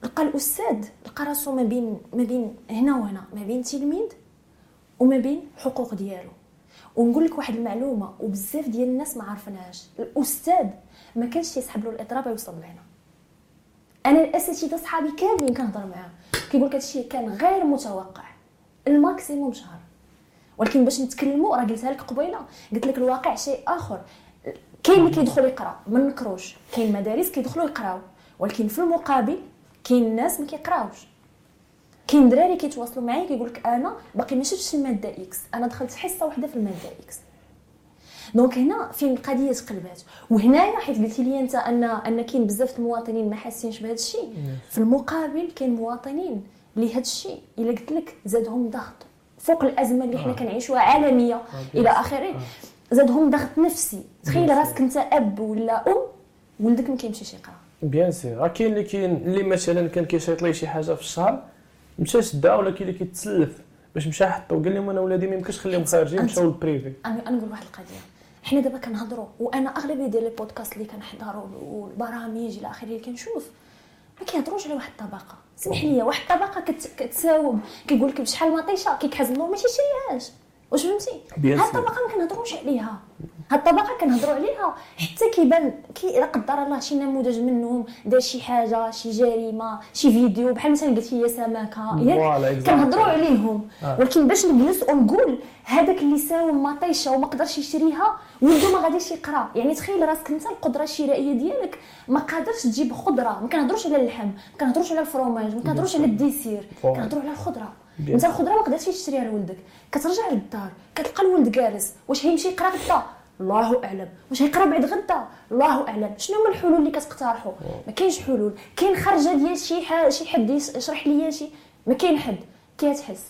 لقى الأستاذ لقى راسو ما بين ما بين هنا وهنا ما بين تلميذ وما بين حقوق ديالو. ونقول لك واحد المعلومة وبزاف ديال الناس ما عارفينهاش الأستاذ ما كانش يسحب له الإضراب يوصل لهنا أنا الأساتذة صحابي كاملين كنهضر معاهم. كيقول لك هادشي كان غير متوقع. ال maximum شهر. ولكن باش نتكلموا راه قلتها لك قبيلة. قلت لك الواقع شيء آخر. كاين اللي كيدخل يقرا ما نكروش. كاين مدارس كيدخلوا يقراو. ولكن في المقابل كاين الناس ما كيقراوش. كاين دراري كيتواصلوا معايا كيقول لك أنا باقي ما شفتش المادة X أنا دخلت حصة واحدة في المادة X donc هنا فين القضية تقلبات؟ وهنايا حيت قلتي لي أنت ان أن كاين بزاف المواطنين ما حاسينش بهذا الشيء. في المقابل كاين مواطنين اللي هذا الشيء إلا قلت لك زادهم ضغط. فوق الأزمة اللي حنا آه. كنعيشوها عالمية آه، إلى آخره. زادهم ضغط نفسي. تخيل راسك أنت أب ولا أم ولدك ما كيمشيش يقرا bien sûr. راه كاين اللي كاين اللي مثلا كان كيشيط ليه شي حاجة في الشهر مشى شدها ولا كاين اللي كيتسلف باش مشى حطو قال لهم أنا ولادي ما يمكنش نخليهم خارجين مشاو لل privé أنا نقول واحد القضية. حنا دابا كنهضروا وأنا أغلبية ديال les podcasts اللي كنحضروا والبرامج إلى آخره اللي كنشوف ما كيهضروش على واحد الطبقة. سمح لي واحد الطبقة كت- كتساوم كيقول لك بشحال مطيشة كيكحز النور ما تيشريهاش واش فهمتي هاد. الطبقه ما كنهضروش عليها هاد الطبقه كنهضروا عليها حتى كيبان كي لا قدر الله شي نموذج منهم دار شي حاجة شي جريمة شي فيديو بحال مثلا قلتي هي سمكه ياك. كنهضروا عليهم آه. ولكن باش نجلس ونقول هذاك اللي ساوم مطيشة وما قدرش يشريها ولدو ما غاديش يقرأ يعني تخيل راسك انت القدرة الشرائيه ديالك ما قادرش تجيب خضرة ما كنهضروش على اللحم ما كنهضروش على الفرomاج ما كنهضروش على الديسير. كنهضروا على الخضرة انت. الخضره ما قدرتيش تشريها لولدك. كترجع للدار كتلقى الولد جالس. واش هيمشي يقرا غدا الله أعلم. واش هيقرا بعد غدا؟ الله أعلم. شنو هما الحلول اللي كتقترحوا ما كاينش حلول. كاين خرجة ديال شي شي حد يشرح ليا شي؟ ما كاين حد. كتحس.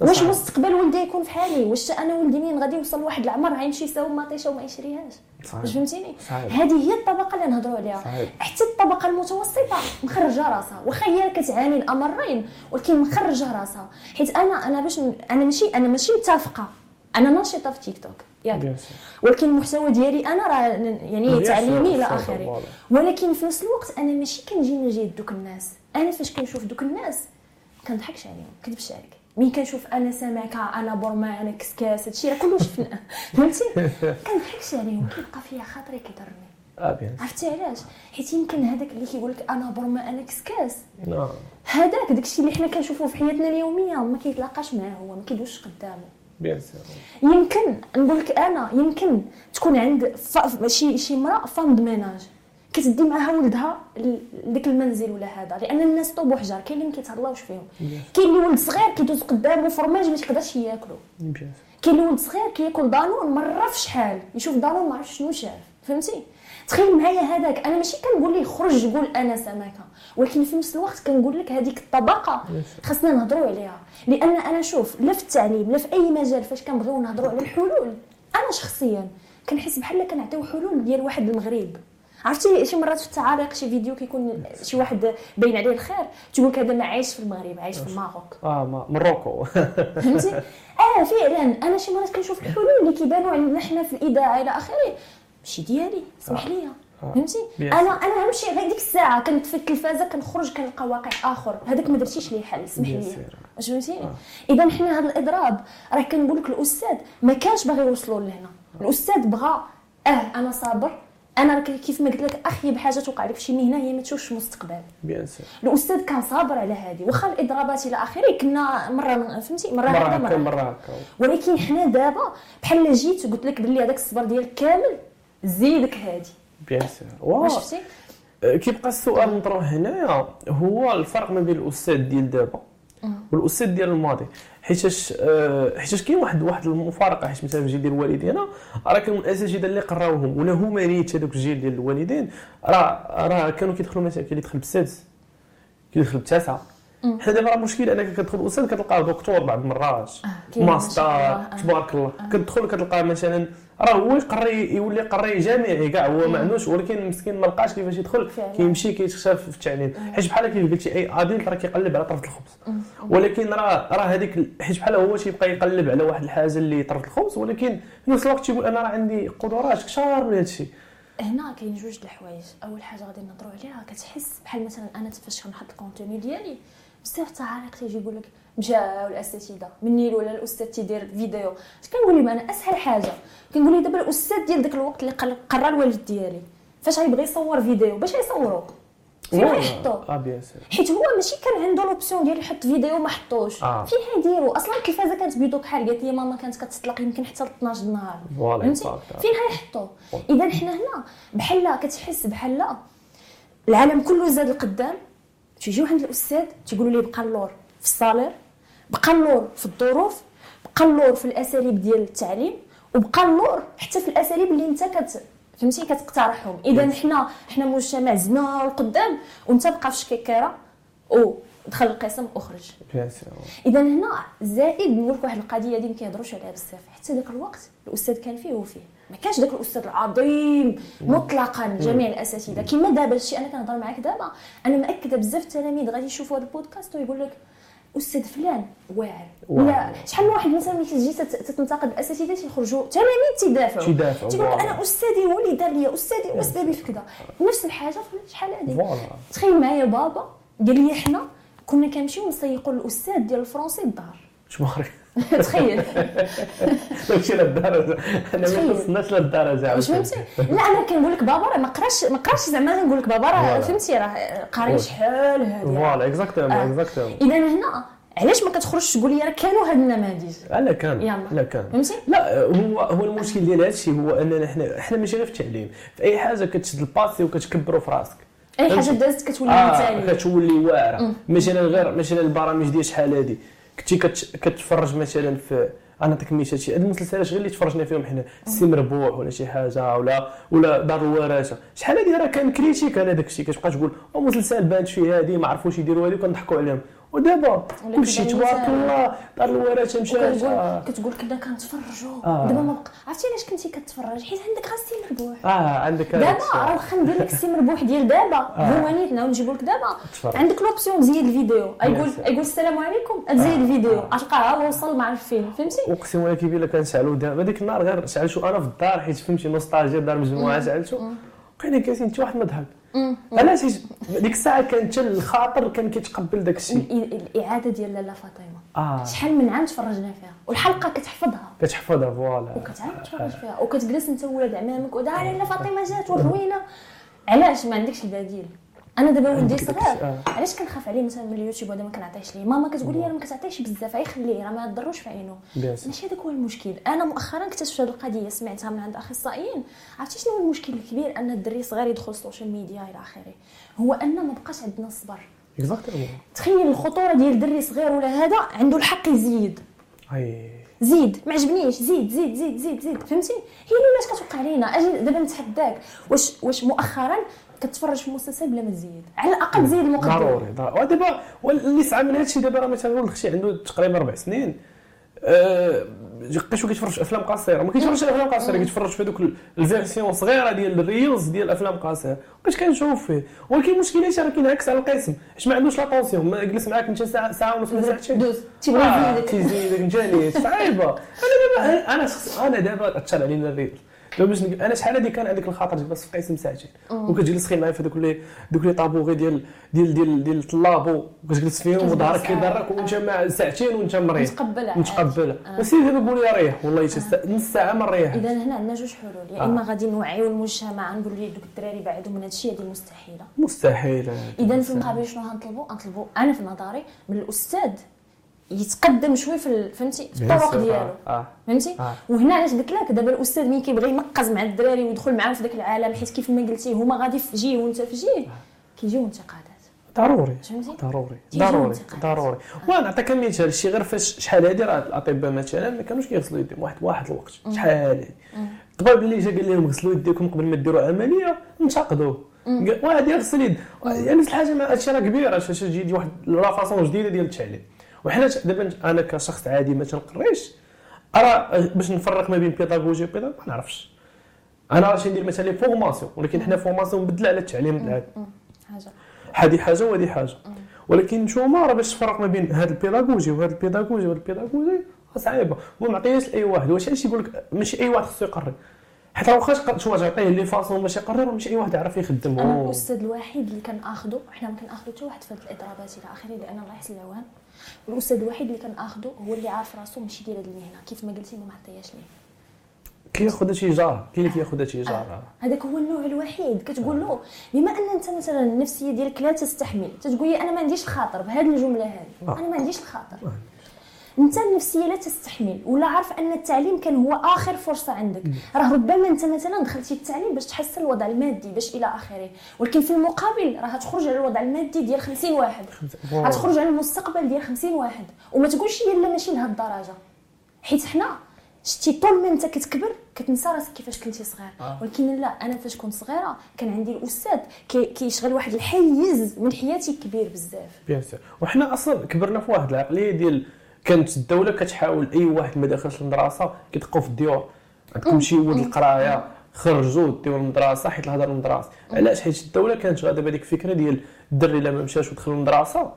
واش. مستقبل ولدي يكون في حالي؟ واش أنا ولدي منين؟ غادي يوصل لواحد العمر؟ غيمشي يساوي مطيشه وما يشريهاش. فهمتيني. هذه هي الطبقة اللي نهضروا عليها. حتى الطبقة المتوسطة مخرجة راسها واخا هي كتعاني الأمرين ولكن مخرجة راسها. حيت أنا أنا باش أنا ماشي أنا ماشي متفقة. أنا ناشطة في تيك توك ياك. ولكن المحتوى ديالي أنا راه يعني تعليمي إلى آخره. ولكن في نفس الوقت أنا ماشي كنجي نجي دوك الناس. أنا فاش كنشوف دوك الناس كنضحكش عليهم كنكذبش عليك. مين كنشوف أنا سمكه أنا برما أنا كسكاس هادشي راه كله شفنا فهمتي؟ كنضحكش عليهم كيبقى فيا خاطري كيضرني. bien عرفتي علاش؟ حيت يمكن هذاك اللي كيقول لك أنا برما أنا كسكاس. non هذاك داكشي اللي حنا كنشوفوه في حياتنا اليومية ما كيتلاقاش معاه هو ما كيدوش قدامه يمكن نقول لك أنا يمكن تكون عند ف- شي شي امرأة femme de ménage كتدي معاها ولدها ل- لديك المنزل ولا هذا لأن الناس طوب وحجر كاين اللي ما كيتهلاوش فيهم. كاين اللي ولد صغير كيدوز قدامه فرماج ما تيقدرش ياكلو. كاين اللي ولد صغير كياكل دانون مره في شحال يشوف دانون ما عرفش شنو شاف فهمتي؟ تخيل معايا هذاك أنا ماشي كنقول ليه خرج قول أنا سمكه ولكن في نفس الوقت كنقول لك هذيك الطبقة خاصنا نهضروا عليها. لأن أنا شوف لا في التعليم لا في أي مجال فاش كنبغيو نهضروا على الحلول أنا شخصيا كنحس بحال كنعطيو حلول ديال واحد المغرب. عرفتي شي مرات في التعاليق شي فيديو كيكون شي واحد باين عليه الخير تقول لك هذا ما عايش في المغرب عايش في ال Maroc آه Maroco. فهمتي؟ آه فعلا. أنا شي مرات كنشوف الحلول اللي كيبانوا عندنا حنا في الاذاعه إلى آخره. ماشي ديالي اسمح لي فهمتي؟ Bien أنا أنا نمشي غير ديك الساعة كنت في التلفازة كنخرج كنلقى واقع آخر. هذاك ما درتيش ليه حل اسمح لي. واش فهمتيني إذا حنا هذا الإضراب راه كنقول لك الأستاذ ما كانش باغي يوصلوا لهنا. الأستاذ بغى أه أنا صابر. أنا كيف ما قلت لك اخيب حاجة توقع لك في شي مهنة هي ما تشوفش مستقبل bien sûr. الأستاذ كان صابر على هذه واخا الاضرابات إلى آخره كنا مرة فهمتي؟ مرة مرة هكا مرة. مرة هكا. ولكن حنا دابا بحال جيت وقلت لك بلي هذاك الصبر ديالك كامل زيدك هادي. bien sûr. واه واش شفتي؟ كيبقى السؤال نطرح هنايا هو الفرق ما بين الأستاذ ديال دابا والأستاذ ديال الماضي. حيتاش آه، حيتاش كاين واحد واحد المفارقة حيت مثلا في الجيل ديال الوالدين راه كانوا الأساتذة اللي قراوهم ولا هما نيت هذوك الجيل ديال الوالدين راه راه كانوا كيدخلوا مثلا كاين اللي يدخل بالسادس كاين اللي يدخل بالتاسعه حنا دابا راه المشكل أنك كتدخل الاستاذ كتلقاه دكتور بعض المرات ما ماستر آه. تبارك الله. كتدخل كتلقاه مثلا راه هو يقري يولي قري جامعي كاع هو ما عندوش ولكن مسكين ما لقاش كيفاش يدخل. كيمشي كيتخشى في التعليم. حيت بحال كيف قلتي أي adulte راه كيقلب على طرف الخبز. ولكن راه راه هذيك حيت بحال هو تيبقى يقلب على واحد الحاجة اللي طرف الخبز ولكن في نفس الوقت تيقول أنا راه عندي قدرات كثار من هذا الشيء هنا كاين جوج الحوايج. أول حاجة غادي نهضروا عليها كتحس بحال مثلا أنا فاش كنحط ال contenu ديالي بزاف التعاليق تيجي يقول لك مشاو الاساتذه مني ولا الأستاذ تيدير فيديو. كنقول لهم أنا؟ أسهل حاجة. كنقول لهم دابا الأستاذ ديال داك الوقت اللي قرا الوالد ديالي. فاش غيبغي يصور فيديو؟ باش يصوروا فين غيحطوه حيت هو ماشي كان عنده l'option ديال يحط فيديو ما حطوش. آه. فين غيديرو أصلا التلفازه كانت بيدو بحال قالت لي ماما كانت كتطلق يمكن حتى ل 12 النهار فهمتي. فين غيحطوه اذا حنا هنا بحال كتحس بحال العالم كله زاد القدام. تيجيو عند الأستاذ تيقولوا ليه بقى اللور. في ال salaire. بقى اللور في الظروف بقى اللور في الأساليب ديال التعليم وبقى اللور حتى في الأساليب اللي انت كت فهمتي؟ كتقترحهم. إذا حنا حنا مجتمع زنا القدام وانت بقى في شكيكيره أو دخل القسم وخرج إذا هنا زائد نقول واحد القضية اللي ما كيهضروش عليها بزاف. حتى ذاك الوقت الأستاذ كان فيه وفيه. ما كانش ذاك الأستاذ العظيم. مطلقا جميع الأساتذة. كما دابا الشيء أنا كنهضر معاك دابا أنا مأكدة بزاف التلاميذ غادي يشوفوا هذا البودكاست ويقول لك أستاذ فلان واعر. ولا. شحال من واحد مثلا ملي تجي تت- تتنتقد الاساتذه تيخرجوا تلاميذ تيدافعوا تيدافعوا، تيقول. أنا أستاذي هو اللي دار لي أستاذي سببي في كذا. نفس الحاجة شحال هذه؟ تخيل معايا بابا قال لي حنا كنا كنمشيو نسيقوا الأستاذ ديال الفرونسي الدار. شماري تخيل. ماشي للدرجه أنا. ما وصلناش للدرجه واش فهمتي؟ لا أنا كنقول لك بابا راه ما قراش ما قراش زعما نقول لك بابا راه. فهمتي راه قاري. شحال هادي. voilà exactement آه. exactement إذا هنا علاش ما كتخرجش تقول لي راه كانوا هاد النماذج؟ لا كان يلا. لا كان. فهمتي؟ لا هو هو المشكل ديال هذا الشيء هو أننا حنا حنا ماشي غير في التعليم. في أي حاجة كتشد ال passé وكتكبرو في راسك. أي حاجة؟ دازت كتولي آه مثاليه كتولي واعرة. مثلا غير مثلا البرامج ديال شحال هادي. كنتي كت- كتفرج مثلا في أنا نعطيك مثال شي هاد المسلسلات غير اللي تفرجنا فيهم حنا؟ السي مربوح ولا شي حاجة ولا ولا دار الوراثه شحال هادي راه كان critique أنا داك الشيء كتبقى تقول أو مسلسل بانت فيه هادي ما عرفوش يديروا هادي وكنضحكوا عليهم. ودابا كلشي تبارك. الله دار الوراثه مشات كتقول آه. كتقول كنا كنتفرجوا آه. دابا ما بقى عرفتي علاش كنتي كتفرج؟ حيت عندك غير السي مربوح آه عندك دابا. راه واخا ندير لك السي مربوح ديال دابا. آه. هو نيت نعاود نجيبو لك دابا. عندك l'option تزيد الفيديو. يقول. يقول السلام عليكم تزيد الفيديو. غتلقاه هو وصل مع الفيلم. فهمتي؟ أقسم لك بالله كنشعلو دابا ديك النهار غير شعلتو أنا في الدار حيت فهمتي نوستالجيا دار مجموعة شعلتو بقينا كالسين حتى واحد ما ضحك حيت ديك الساعة كان حتى الخاطر كان كيتقبل داك الشيء الإعادة ديال لاله فاطمة. آه. شحال من عام تفرجنا فيها. والحلقة كتحفظها. كتحفظها voilà. وكتعاود تفرج فيها. وكتجلس انت وولاد عمامك ودار لاله فاطمة جات وروينا علاش؟ ما عندكش البديل أنا دابا ولدي صغير. آه. علاش كنخاف عليه؟ مثلا من اليوتيوب وهذا ما كنعطيهش ليه. ماما كتقول لي راه ما كتعطيش بزاف خليه راه ما يضروش في سور. ماشي هذاك هو المشكل. أنا مؤخرا اكتشفت هذه القضية سمعتها من عند أخصائيين. عرفتي شنو هو المشكل الكبير؟ أن الدري صغير يدخل ال social media إلى آخره. هو ان ما بقاش عندنا الصبر. تخيل الخطورة ديال دري صغير ولا هذا عنده الحق يزيد. أي. زيد. ما عجبنيش. زيد زيد زيد زيد زيد. فهمتي؟ هي اللي ولات كتوقع لينا أجي دابا نتحداك. واش واش مؤخرا كتفرج في المسلسل بلا ما تزيد. على الأقل زيد المقدمة. ضروري ضروري. ودابا اللي صعب من هذا الشيء دابا راه مثلا ولد أختي عنده تقريبا أربع سنين. آه، لقيتو كيتفرج في أفلام قصيره ما كيتفرجش أفلام قصيره كيتفرج في هذوك ال version صغيرة ديال ال reels ديال الافلام قصيره بقيت كنشوف فيه؟ ولكن المشكلة راه كينعكس على القسم. اش ما عندوش l'attention ما جلس معاك انت ساعة ساعة ونص ولا ساعتين دوز. تيبغي يزيدك تيزيدك انت صعيبة. أنا دابا أنا شخص أنا دابا اثر علينا ال reels. باش نق- أنا شحال هادي كان عندك الخاطر في قسم ساعتين وكتجلس خير معايا في دوك لي دوك لي طابوغي ديال ديال ديال ديال الطلاب وكتجلس فيهم وظهرك ساعة. كيضرك وانت مع ساعتين وانت مريح. متقبلة. متقبلة. عادي. وسير دابا قول لي ريح. والله الساعة- نص ساعة ما نريح إذا هنا عندنا جوج حلول. يا آه. اما غادي نوعيو المجتمع نقول ليه دوك الدراري بعدوا من هذا الشيء هذه مستحيلة. مستحيل إذا في المقابل شنو غنطلبوا غنطلبوا أنا في نظري من الأستاذ يتقدم شوية في ال- فهمتي؟ في الطرق ديالو. آه. فهمتي؟ آه. وهنا علاش قلت لك دابا الأستاذ ملي كيبغي ينقز مع الدراري ويدخل معاهم في ذاك العالم حيت كيف ما قلتي هما غادي في جهة وانت في جهة. كيجيو انتقادات. ضروري. فهمتي؟ ضروري. ضروري. ضروري. ونعطيك مثال. شي غير فاش شحال هادي راه الأطباء مثلا ما كانوش كيغسلوا يديهم. واحد واحد الوقت. شحال هادي. الطبيب اللي جا قال لهم غسلوا يديكم قبل ما ديروا عملية انتقدوه قال- واحد يغسل يد. يعني نفس الحاجة مع هادشي راه كبير. اش تجي واحد la façon جديدة ديال التعليم. وحنا دابا أنا كشخص عادي ما تنقريش. راه باش نفرق ما بين pédagogie و pédagogie ما نعرفش. أنا راه ندير مثلا formation ولكن حنا formation مبدله على التعليم العادي. حاجة. هذه حاجة وهذه حاجة. ولكن نتوما راه باش تفرق ما بين هذا ال pédagogie وهذا ال pédagogie وهذا ال pédagogie صعيبة. وما معطيهاش لأي واحد. واش هادشي يقول لك ماشي أي واحد خصو يقرر؟ حيت راه واخا شو تعطيه لي فاصون باش يقرر ماشي أي واحد يعرف يخدم أنا. الأستاذ الوحيد اللي كنأخذو حنا ما كنأخذو حتى واحد في هاد الاضرابات إلى آخره لأن الله يحسن العوان. الأستاذ الوحيد اللي كناخذو هو اللي عارف راسو ماشي ديال هاد المهنة. كيف ما قلتي ما معطياش ليه. كياخذ هادشي جار كاين اللي كياخذ هادشي جار هذاك هو النوع الوحيد. كتقول له بما أن أنت مثلا النفسية ديالك لا تستحمل تتقول لي أنا ما عنديش الخاطر بهذه الجملة هذه. آه. أنا ما عنديش الخاطر. انت النفسيه لا تستحمل ولا عارف أن التعليم كان هو آخر فرصة عندك. راه ربما أنت مثلا دخلتي التعليم باش تحسن الوضع المادي باش إلى آخره. ولكن في المقابل راه تخرج على الوضع المادي ديال 50 واحد. غتخرج على المستقبل ديال 50 واحد. وما تقولش لا ماشي لهاد الدرجة. حيت حنا شتي طول ما أنت كتكبر كتنسى راسك كيفاش كنتي صغير. آه. ولكن لا أنا فاش كنت صغيرة كان عندي الأستاذ كي- كيشغل واحد الحيز من حياتي كبير بزاف. bien sûr. وحنا أصلا كبرنا في واحد العقلية ديال كانت الدولة كتحاول أي واحد ما داخلش المدرسة كيدقوا في الديور. عندكم شي ولد القرايه خرجوا ديو المدرسة حيت الهضر المدرسة. علاش؟ حيت الدولة كانت غاده بهذيك الفكرة ديال الدري إلا ما مشاش ودخل المدرسة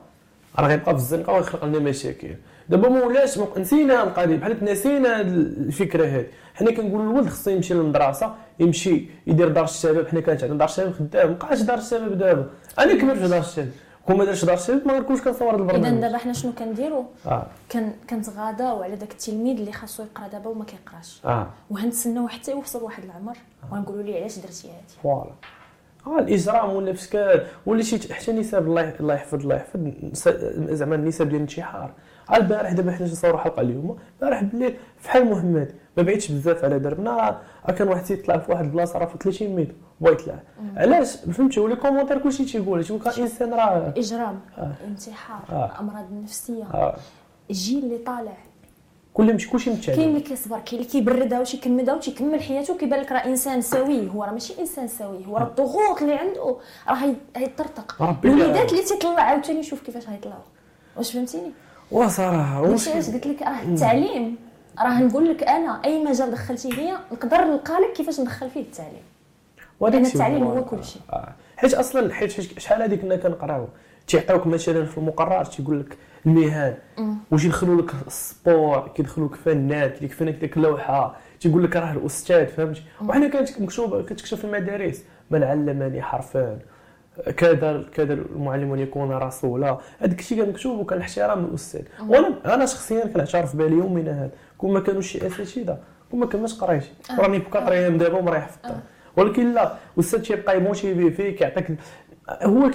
راه غيبقى في الزنقة ويخلق لنا مشاكل. دابا ما ولاش نسينا القضية بحال نسينا الفكرة هذه. حنا كنقولوا الولد خصو يمشي للمدرسة يمشي يدير دار الشباب. حنا كانت عندنا دار الشباب خدام مابقاش دار الشباب دابا. أنا كبرت في دار الشباب. كون ما دارش دار الشباب ما غنكونش كنصور اذا البرنامج. دابا حنا شنو كنديروا آه. كان كنتغاضاو على داك التلميذ اللي خاصو يقرا دابا وما كيقراش. آه. وهنتسناو حتى يوصل واحد العمر وغنقولوا ليه علاش درتي هادي. voilà. آه الإجرام ولا فسكان ولا شي حتى نسب الله الله يحفظ الله يحفظ زعما النسب ديال الانتحار. ها البارح دابا حنا نصوروا حلقة اليوم؟ البارح بالليل في حال مهمات ما بعيدش بزاف على دربنا راه كان واحد السيد طلع في واحد البلاصة راه في 30 متر. بغا يطلع علاش فهمتي ولي commentaires كلشي تيقول تيقول كان انسان راه اجرام آه. انتحار آه. امراض نفسيه آه. الجيل اللي طالع كل مش كلشي كاين متعلم اللي كيصبر كاين اللي كيبردها وتيكمدها وتيكمل حياته وكيبان لك راه انسان سوي هو راه ماشي انسان سوي هو راه الضغوط اللي عنده راه هي- هيطرطق الوليدات اللي تيطلع عاوتاني شوف كيفاش هيطلعوا واش فهمتيني وصراحه علاش قلت لك راه التعليم راه نقول لك أنا اي مجال دخلتي ليا نقدر نلقى لك كيفاش ندخل فيه التعليم الشيء التعليم هو كل شيء. آه. حيت أصلا حيت شحال هذيك كنا كنقراو تيعطيوك مثلا في المقرر تيقول لك المهن. واش يدخلوا لك السبور؟ كيدخلوا لك فنان كيكفي لك ديك اللوحة. تيقول لك راه الأستاذ فهمتي وحنا كانت مكتوبة كتكتب في المدارس. من علمني حرفان كذا كذا المعلم أن يكون رسولا هذاك الشيء كان مكتوب وكان الاحترام للاستاذ وأنا أنا شخصيا كنعترف بها اليومنا هذا. كون ما كانوش شي أساتذة كون ما كناش قريت راني بقى قريان دابا ومريح في الدار ولكن لا الاستاذ تيبقى ي motiver فيك يعطيك هو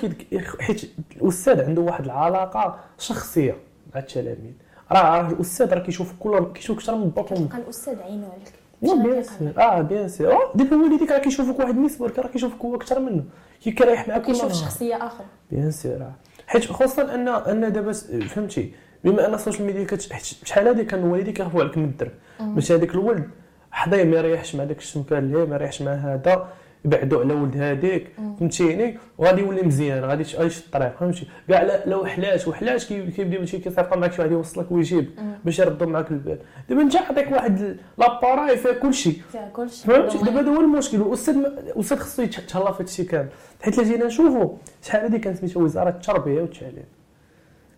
حيت الاستاذ عنده واحد العلاقة شخصية مع التلاميذ راه راه الاستاذ راه كيشوف كل كيشوف أكثر من الدكتور كتبقى الاستاذ عينو عليك. شحال bien. sûr آه bien آه، ديك والديك راه كيشوفك واحد النسبة راه كيشوفك هو أكثر منه. كيريح معاك كيشوف شخصية أخرى بيان آه. حيت خصوصا ان أن دابا فهمتي بما أن ال social media كت... شحال هذه كان الوالدين كيخافوا عليك من الدرب باش هذاك الولد حظيه ما يريحش مع داك الشمكان اللي ما يريحش مع هذا يبعدوا على ولد هذيك فهمتيني؟ وغادي يولي مزيان غادي يش- غادي الطريق فهمتي؟ كاع لو حلاش وحلاش كي- كيبدا ماشي كيصيفط معك شي واحد يوصلك ويجيب باش يردوا معك البال. دابا انت عطيك واحد l'appareil فيها كلشي. فيها كلشي. فهمتي؟ دابا هذا هو المشكل. والأستاذ ما- الأستاذ خصو يتهلا في هادشي كامل. حيت لا جينا نشوفوا شحال هذه كانت سميتها وزارة التربية والتعليم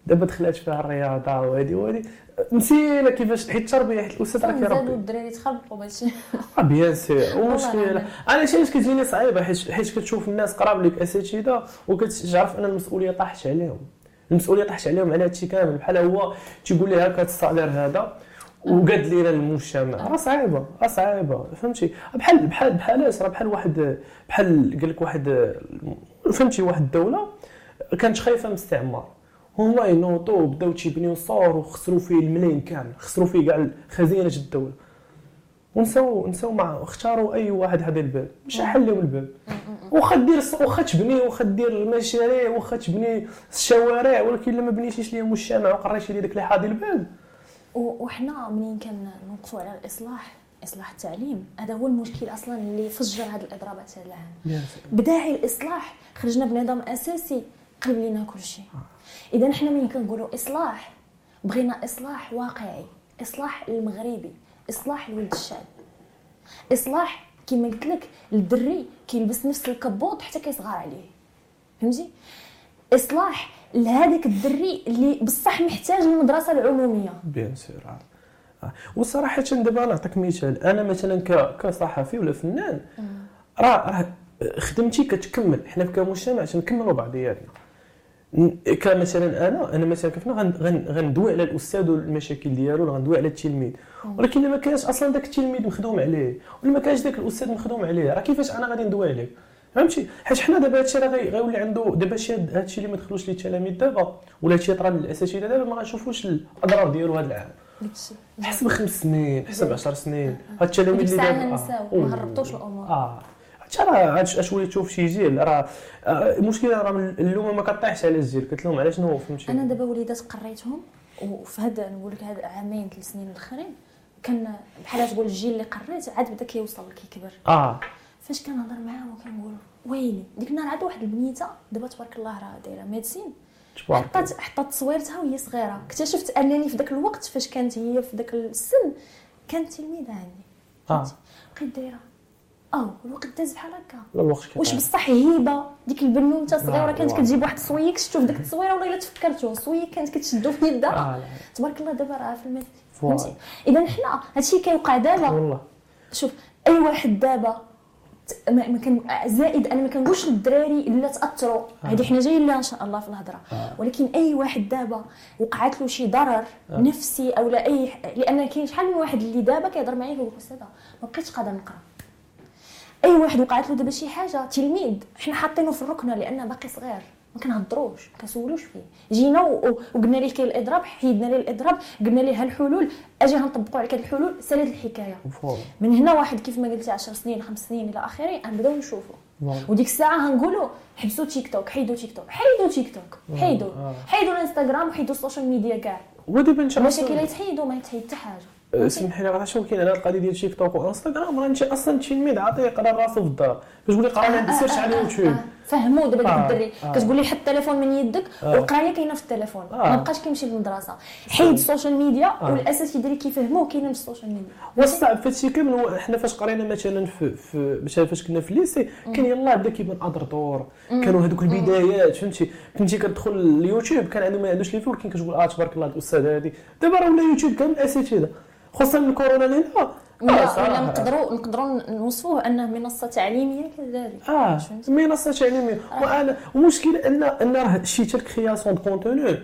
دابا دخلات فيها الرياضة وهذه وهذه نسينا كيفاش حيت التربيه حيت الأستاذ راه زادوا كيربي الدراري تخلقوا ماشي آه بيان ومشكلة. العظيم. أنا شي علاش كتجيني صعيبة حيت حيت كتشوف الناس قراب لك اساتذه وكتعرف أن المسؤولية طاحت عليهم. المسؤولية طاحت عليهم على هادشي كامل. بحال هو تيقول لي هاك هاد الصالير هذا وقاد لينا المجتمع. راه صعيبة راه صعيبة. فهمتي؟ بحال بحال بحالاش راه بحال واحد بحال قال لك واحد فهمتي واحد الدولة كانت خايفة من الاستعمار هما ينوضوا وبداو تيبنيو صور وخسروا فيه الملايين كامل خسروا فيه كاع خزينه الدولة. ونساو نساو مع اختاروا أي واحد هذا الباب مش حل لهم الباب. واخا دير واخا تبني واخا دير المشاريع واخا تبني الشوارع ولكن الا ما بنيتيش ليهم مجتمع وقريتي لي داك اللي حاضي الباب. وحنا منين كان نوقفوا على الإصلاح؟ إصلاح التعليم. هذا هو المشكل أصلا اللي فجر هذه الاضرابات هذا العام. بداعي الإصلاح خرجنا بنظام أساسي قلب لنا كل شيء. إذا حنا ملي كنقولوا إصلاح بغينا إصلاح واقعي إصلاح المغربي إصلاح لولد الشعب. إصلاح كما قلت لك الدري كيلبس نفس الكبوط حتى كيصغر عليه. فهمتي؟ إصلاح لهذاك الدري اللي بصح محتاج المدرسة العمومية. بيان سور. آه. وصراحة دابا نعطيك مثال. أنا مثلا كصحفي ولا فنان راه راه خدمتي كتكمل. حنا كمجتمع تنكملوا بعضياتنا. كمثلا أنا أنا مثلا كيف غن- غن- غندوي على الأستاذ والمشاكل ديالو ولا غندوي على التلميذ. ولكن الا ما كانش أصلا ذاك التلميذ مخدوم عليه ولا ما كانش ذاك الأستاذ مخدوم عليه راه كيفاش أنا غادي ندوي عليه؟ فهمتي؟ حيت حنا دابا هادشي راه غي- غيولي عنده دابا شي هاد- هادشي اللي ما دخلوش ليه التلاميذ دابا ولا هادشي طرا للأساتذة دابا ما غنشوفوش الأضرار ديالو هذا العام. حسب خمس سنين حسب 10 سنين. هاد التلاميذ اللي دابا أوه. ما هربطوش الأمور. آه. حتى راه اش تشوف شي جيل راه آه، المشكلة راه اللومة ما كطيحش على الجيل كتلوم على شنو فهمتي أنا دابا وليدات قريتهم وفي هذا نقول لك هاد عامين ثلاث سنين الأخرين كان بحال تقول الجيل اللي قريت عاد بدا كيوصل كيكبر. آه. فاش كنهضر معاهم وكنقول ويلي ديك النهار عاد واحد البنيتة دابا تبارك الله راه دايرة médecine حطات حطات تصويرتها وهي صغيرة. اكتشفت أنني في ذاك الوقت فاش كانت هي في ذاك السن كانت تلميذة عندي. آه. فهمتي؟ بقيت دايرة آه الوقت داز بحال هكا. لا الوقت. واش بصح هيبة؟ ديك البنوته صغيره لا، كانت. كتجيب واحد الصويك شفتو في ديك التصويره ولا إلا تفكرتو صويك كانت كتشدو في يدها. لا. تبارك الله دابا راه في المثل. فهمتي؟ إذا حنا هادشي كيوقع دابا. والله شوف أي واحد دابا ما كان زائد أنا ما كنقولش للدراري لا تأثروا. هذه حنا جايين لها إن شاء الله في الهضرة. ولكن أي واحد دابا وقعت له شي ضرر نفسي أو لا أي لأن كاين شحال من واحد اللي دابا كيهضر معايا كيقول أستاذة ما بقيتش قادر نقرأ. أي واحد وقعت له دابا شي حاجة تلميذ. حنا حاطينه في الركنة لأن باقي صغير. ما كنهضروش ما كنسولوش فيه. جينا وقلنا ليه كاين الإضراب حيدنا ليه الإضراب قلنا ليه هالحلول. أجي غنطبقوا عليك هاد الحلول سالت الحكاية. من هنا واحد كيف ما قلتي 10 سنين 5 سنين إلى آخره غنبداو نشوفوا. وديك الساعة غنقولوا حبسوا تيك توك حيدوا تيك توك حيدوا تيك توك حيدوا آه. حيدوا الإنستغرام وحيدوا ال social media كاع. ودابا انت المشاكل اللي أصلاً- يتحيدوا ما يتحيد حتى حاجة. سمح لي شنو كاين على القضية ديال تيك توك وانستغرام راه انت أصلا التلميذ عاطيه يقرا راسو في الدار. كتقول لي قرا لي search على يوتيوب. فهموا دابا آه، الدري آه. كتقول لي حط التليفون من يدك والقرايه كاينة في التليفون آه. ما بقاش كيمشي للمدرسة. حيد ال social media آه. والاساتذه اللي كيفهموه كاينين في ال social media. والصعب في هادشي كامل حنا فاش قرينا مثلا في, في مثلا فاش كنا في الليسي كان يلاه بدا كيبان ادرتور كانوا هذوك البدايات فهمتي؟ كنتي كتدخل اليوتيوب كان عنده ما عندوش لي فور كان كتقول آه تبارك الله الأستاذ هادي. دابا راه ولا يوتيوب كامل الأساتذة. خصوصا الكورونا اللي ولا. نقدروا نقدروا نوصفوه أنه منصة تعليمية كذلك آه؟ منصة تعليمية وأنا المشكلة ان أن راه شي تاع الكرياسيون دو كونتوني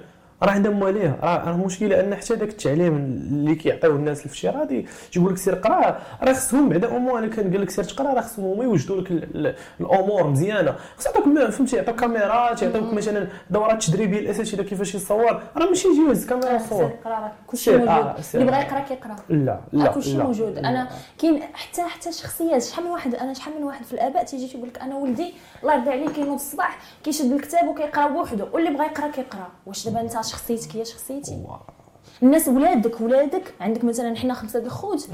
راه عندها مواليها راه راه المشكلة أن حتى داك التعليم اللي كيعطيوه الناس الافتراضي تيقول لك سير قرا راه خصهم بعدا امور أنا كنقول لك سير تقرا راه خصهم هما يوجدوا لك ال- ال- الأمور مزيانة. خص يعطوك ما- فهمتي يعطوك كاميرات يعطوك مثلا دورات تدريبية للاساتذه كيفاش يصور راه ماشي يجي يهز كاميرا سير يصور قرا كلشي موجود. آه،. اللي بغى يقرا كيقرا. لا لا لا. كلشي موجود. أنا كاين حتى حتى شخصيات شحال من واحد أنا شحال من واحد في الآباء تيجي تيقول لك أنا ولدي الله يرضي عليه كينوض الصباح كيشد الكتاب وكيقرا بوحدو واللي بغى يقرا كيقرا. واش دابا أنت شخصيتك هي شخصيتي. الناس ولادك ولادك عندك مثلا حنا خمسة د الخوت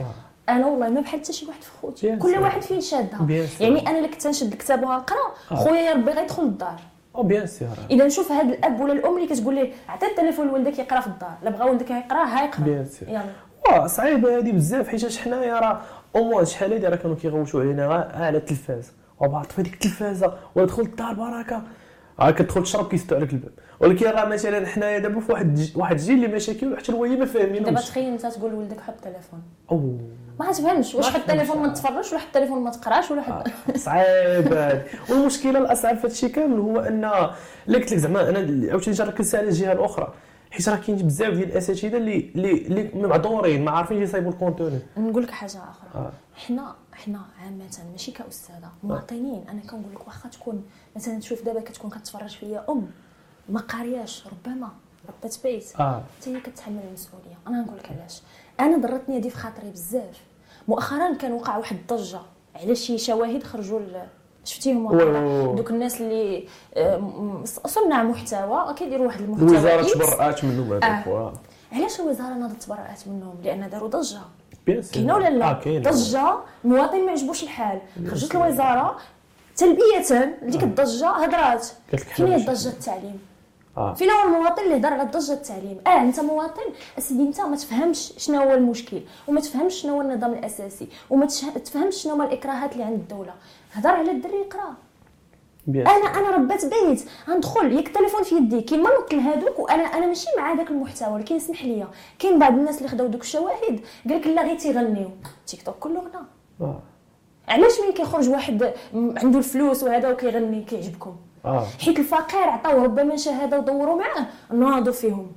أنا والله ما بحال حتى شي واحد في خوتي. bien sûr. واحد فين شادها سور. يعني أنا اللي كنت نشد الكتاب وغنقرا خويا يا ربي غيدخل للدار. أو bien سير إذا نشوف هذا الأب ولا الأم اللي كتقول ليه عطي التليفون لولدك يقرأ في الدار. لا بغى ولدك يقرأ ها يقرأ. bien sûr. يلا. واه صعيبة هذه بزاف حيت حنايا راه امور شحال هادي راه كانوا كيغوتوا علينا على التلفاز. وبعرف في هذيك التلفازه ولا دخل الدار بركة. ها كتدخل تشرب كيسدوا عليك الباب. ولكن راه مثلا حنايا دابا في واحد واحد الجيل اللي مشاكل حتى هو ما دابا فاهمينوش تخيل انت تقول لولدك حط التليفون. أو ما تفهمش واش حط التليفون ما تفهمش. تفرجش ولا حط التليفون ما تقراش ولا حط صعيب. هادي والمشكلة الاصعب في هادشي كامل هو أن اللي قلت لك زعما أنا عاوتاني نركز على الجهة الأخرى. حيت راه كاين بزاف ديال الأساتذة اللي اللي معذورين ما عارفين يصايبوا الكونتوني. نقول لك حاجة آخرى. آه. حنا حنا عامه ماشي كأستاذة مواطنين أنا كنقول لك واخا تكون مثلا تشوف دابا كتكون كتفرج فيا أم ما قارياش. ربما ربات بيت آه. حتى هي كتحمل المسؤولية. أنا نقول لك علاش. أنا ضرتني هذه في خاطري بزاف. مؤخرا كان وقع واحد الضجة على شي شواهد خرجوا شفتيهم. دوك الناس اللي آه، صناع محتوى كيديروا واحد المحتوى الوزاره. تبرأت منهم هذوك آه. علاش الوزارة ناضت تبرأت منهم؟ لأن داروا ضجة. كاينة ولا آه، لا كاينة. ضجة المواطن ما يعجبوش الحال. خرجت الوزاره تلبية لديك الضجة هضرات. فين هي حنا ضجة التعليم؟ آه. فين هو المواطن اللي هضر على ضجة التعليم؟ آه أنت مواطن. أسيدي أنت ما تفهمش شنو هو المشكل وما تفهمش شنو هو النظام الأساسي وما تفهمش شنو هما الإكراهات اللي عند الدولة. هضر على الدري يقرا أنا أنا ربات بيت غندخل ياك التليفون في يدي كيما نوكل هادوك وأنا أنا ماشي مع هذاك المحتوى ولكن اسمح لي كاين بعض الناس اللي خداو دوك الشواهد قال لك لا غير تيغنيو. تيك توك كله غنى آه. علاش ملي كيخرج واحد عنده الفلوس وهذا وكيغني كيعجبكم؟ آه. حيت الفقير عطاوه ربما شهاده ودوروا معاه ناضوا فيهم.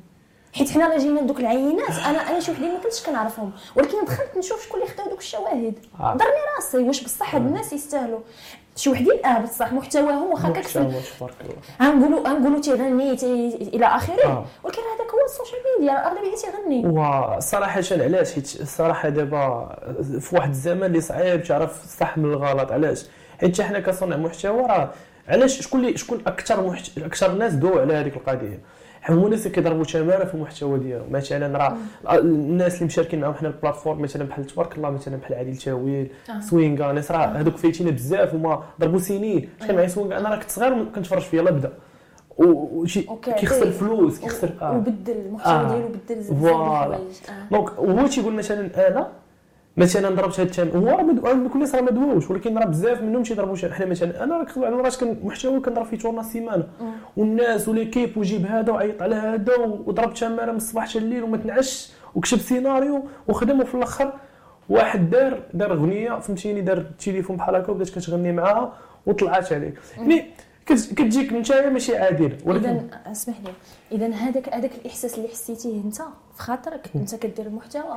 حيت حنا لا جينا دوك العينات أنا أنا شي وحدين ما كنتش كنعرفهم. ولكن دخلت نشوف شكون اللي خداو دوك الشواهد. آه. ضرني راسي واش بصح هاد الناس يستاهلوا. شي وحدين آه بصح محتواهم واخا محتوى تبارك الله. غنقولوا غنقولوا تيغني تي إلى آخره. آه. ولكن هذاك هو ال social media أغلبية تيغني. وصراحة علاش؟ حيت الصراحة دابا في واحد الزمن اللي صعيب تعرف الصح من الغلط علاش؟ حيت حنا كصنع محتوى راه علاش شكون اللي شكون أكثر محت... أكثر الناس دو على هذيك القضية؟ هما الناس اللي كيضربوا تماره في المحتوى ديالهم مثلا راه الناس اللي مشاركين معاهم حنا ال plateforme مثلا بحال تبارك الله مثلا بحال عادل تاويل آه. سوينغا ناس راه هذوك فايتينا بزاف هما ضربوا سنين شحال معايا سوينغا أنا راه كنت صغير وكنتفرج فيها لا بدا وشي كيخسر فلوس كيخسر آه وبدل المحتوى آه. ديالو بدل. الحوايج آه. دونك هو تيقول مثلا أنا مثلا ضربت هذا التام هو راه الناس راه ما دواوش ولكن راه بزاف منهم تيضربوا شي حنا مثلا أنا راه كنت على راسي كان محتوى كنضرب فيه تورنا السيمانه والناس وليكيب وجيب هذا وعيط على هذا وضرب تماره من الصباح حتى الليل وما تنعش وكتب سيناريو وخدم وفي الآخر. واحد دار دار أغنية فهمتيني دار التليفون بحال هكا وبدات كتغني معاها وطلعت عليك. يعني كت- كتجيك نتايا ماشي عادل ولكن اذا اسمح لي. اذا هذاك هذاك الإحساس اللي حسيتيه أنت في خاطرك أنت كدير المحتوى.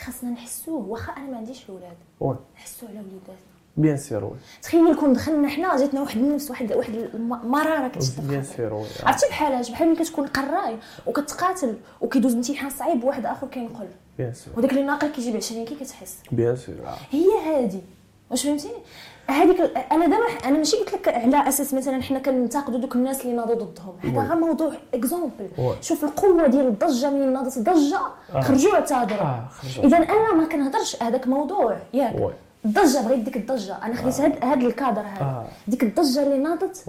خاصنا نحسوه واخا أنا ما عنديش الاولاد oui. نحسوه على وليداتنا bien sûr oui. تخيل كون دخلنا حنا جاتنا واحد النفس واحد واحد المراره كتشد bien sûr oui. عرفتي بحالاش بحال ملي كتكون قراي وكتقاتل وكيدوز امتحان صعيب واحد آخر كينقل. bien sûr. وداك اللي ناقل كيجيب 20 كي كتحس. bien sûr هي هادي. واش فهمتيني هذيك أنا دابا أنا ماشي قلت لك على أساس مثلا حنا كننتقدوا دوك الناس اللي ناضوا ضدهم. هذا. غير موضوع exemple. شوف القوة ديال الضجة من ناضت ضجه آه. خرجوا اعتذروا. خرجوا. اذا أنا ما كنهضرش هذاك موضوع. ياك. الضجة بغيت ديك الضجة. أنا خديت هاد هاد الكادر هذا. آه. ديك الضجة اللي ناضت.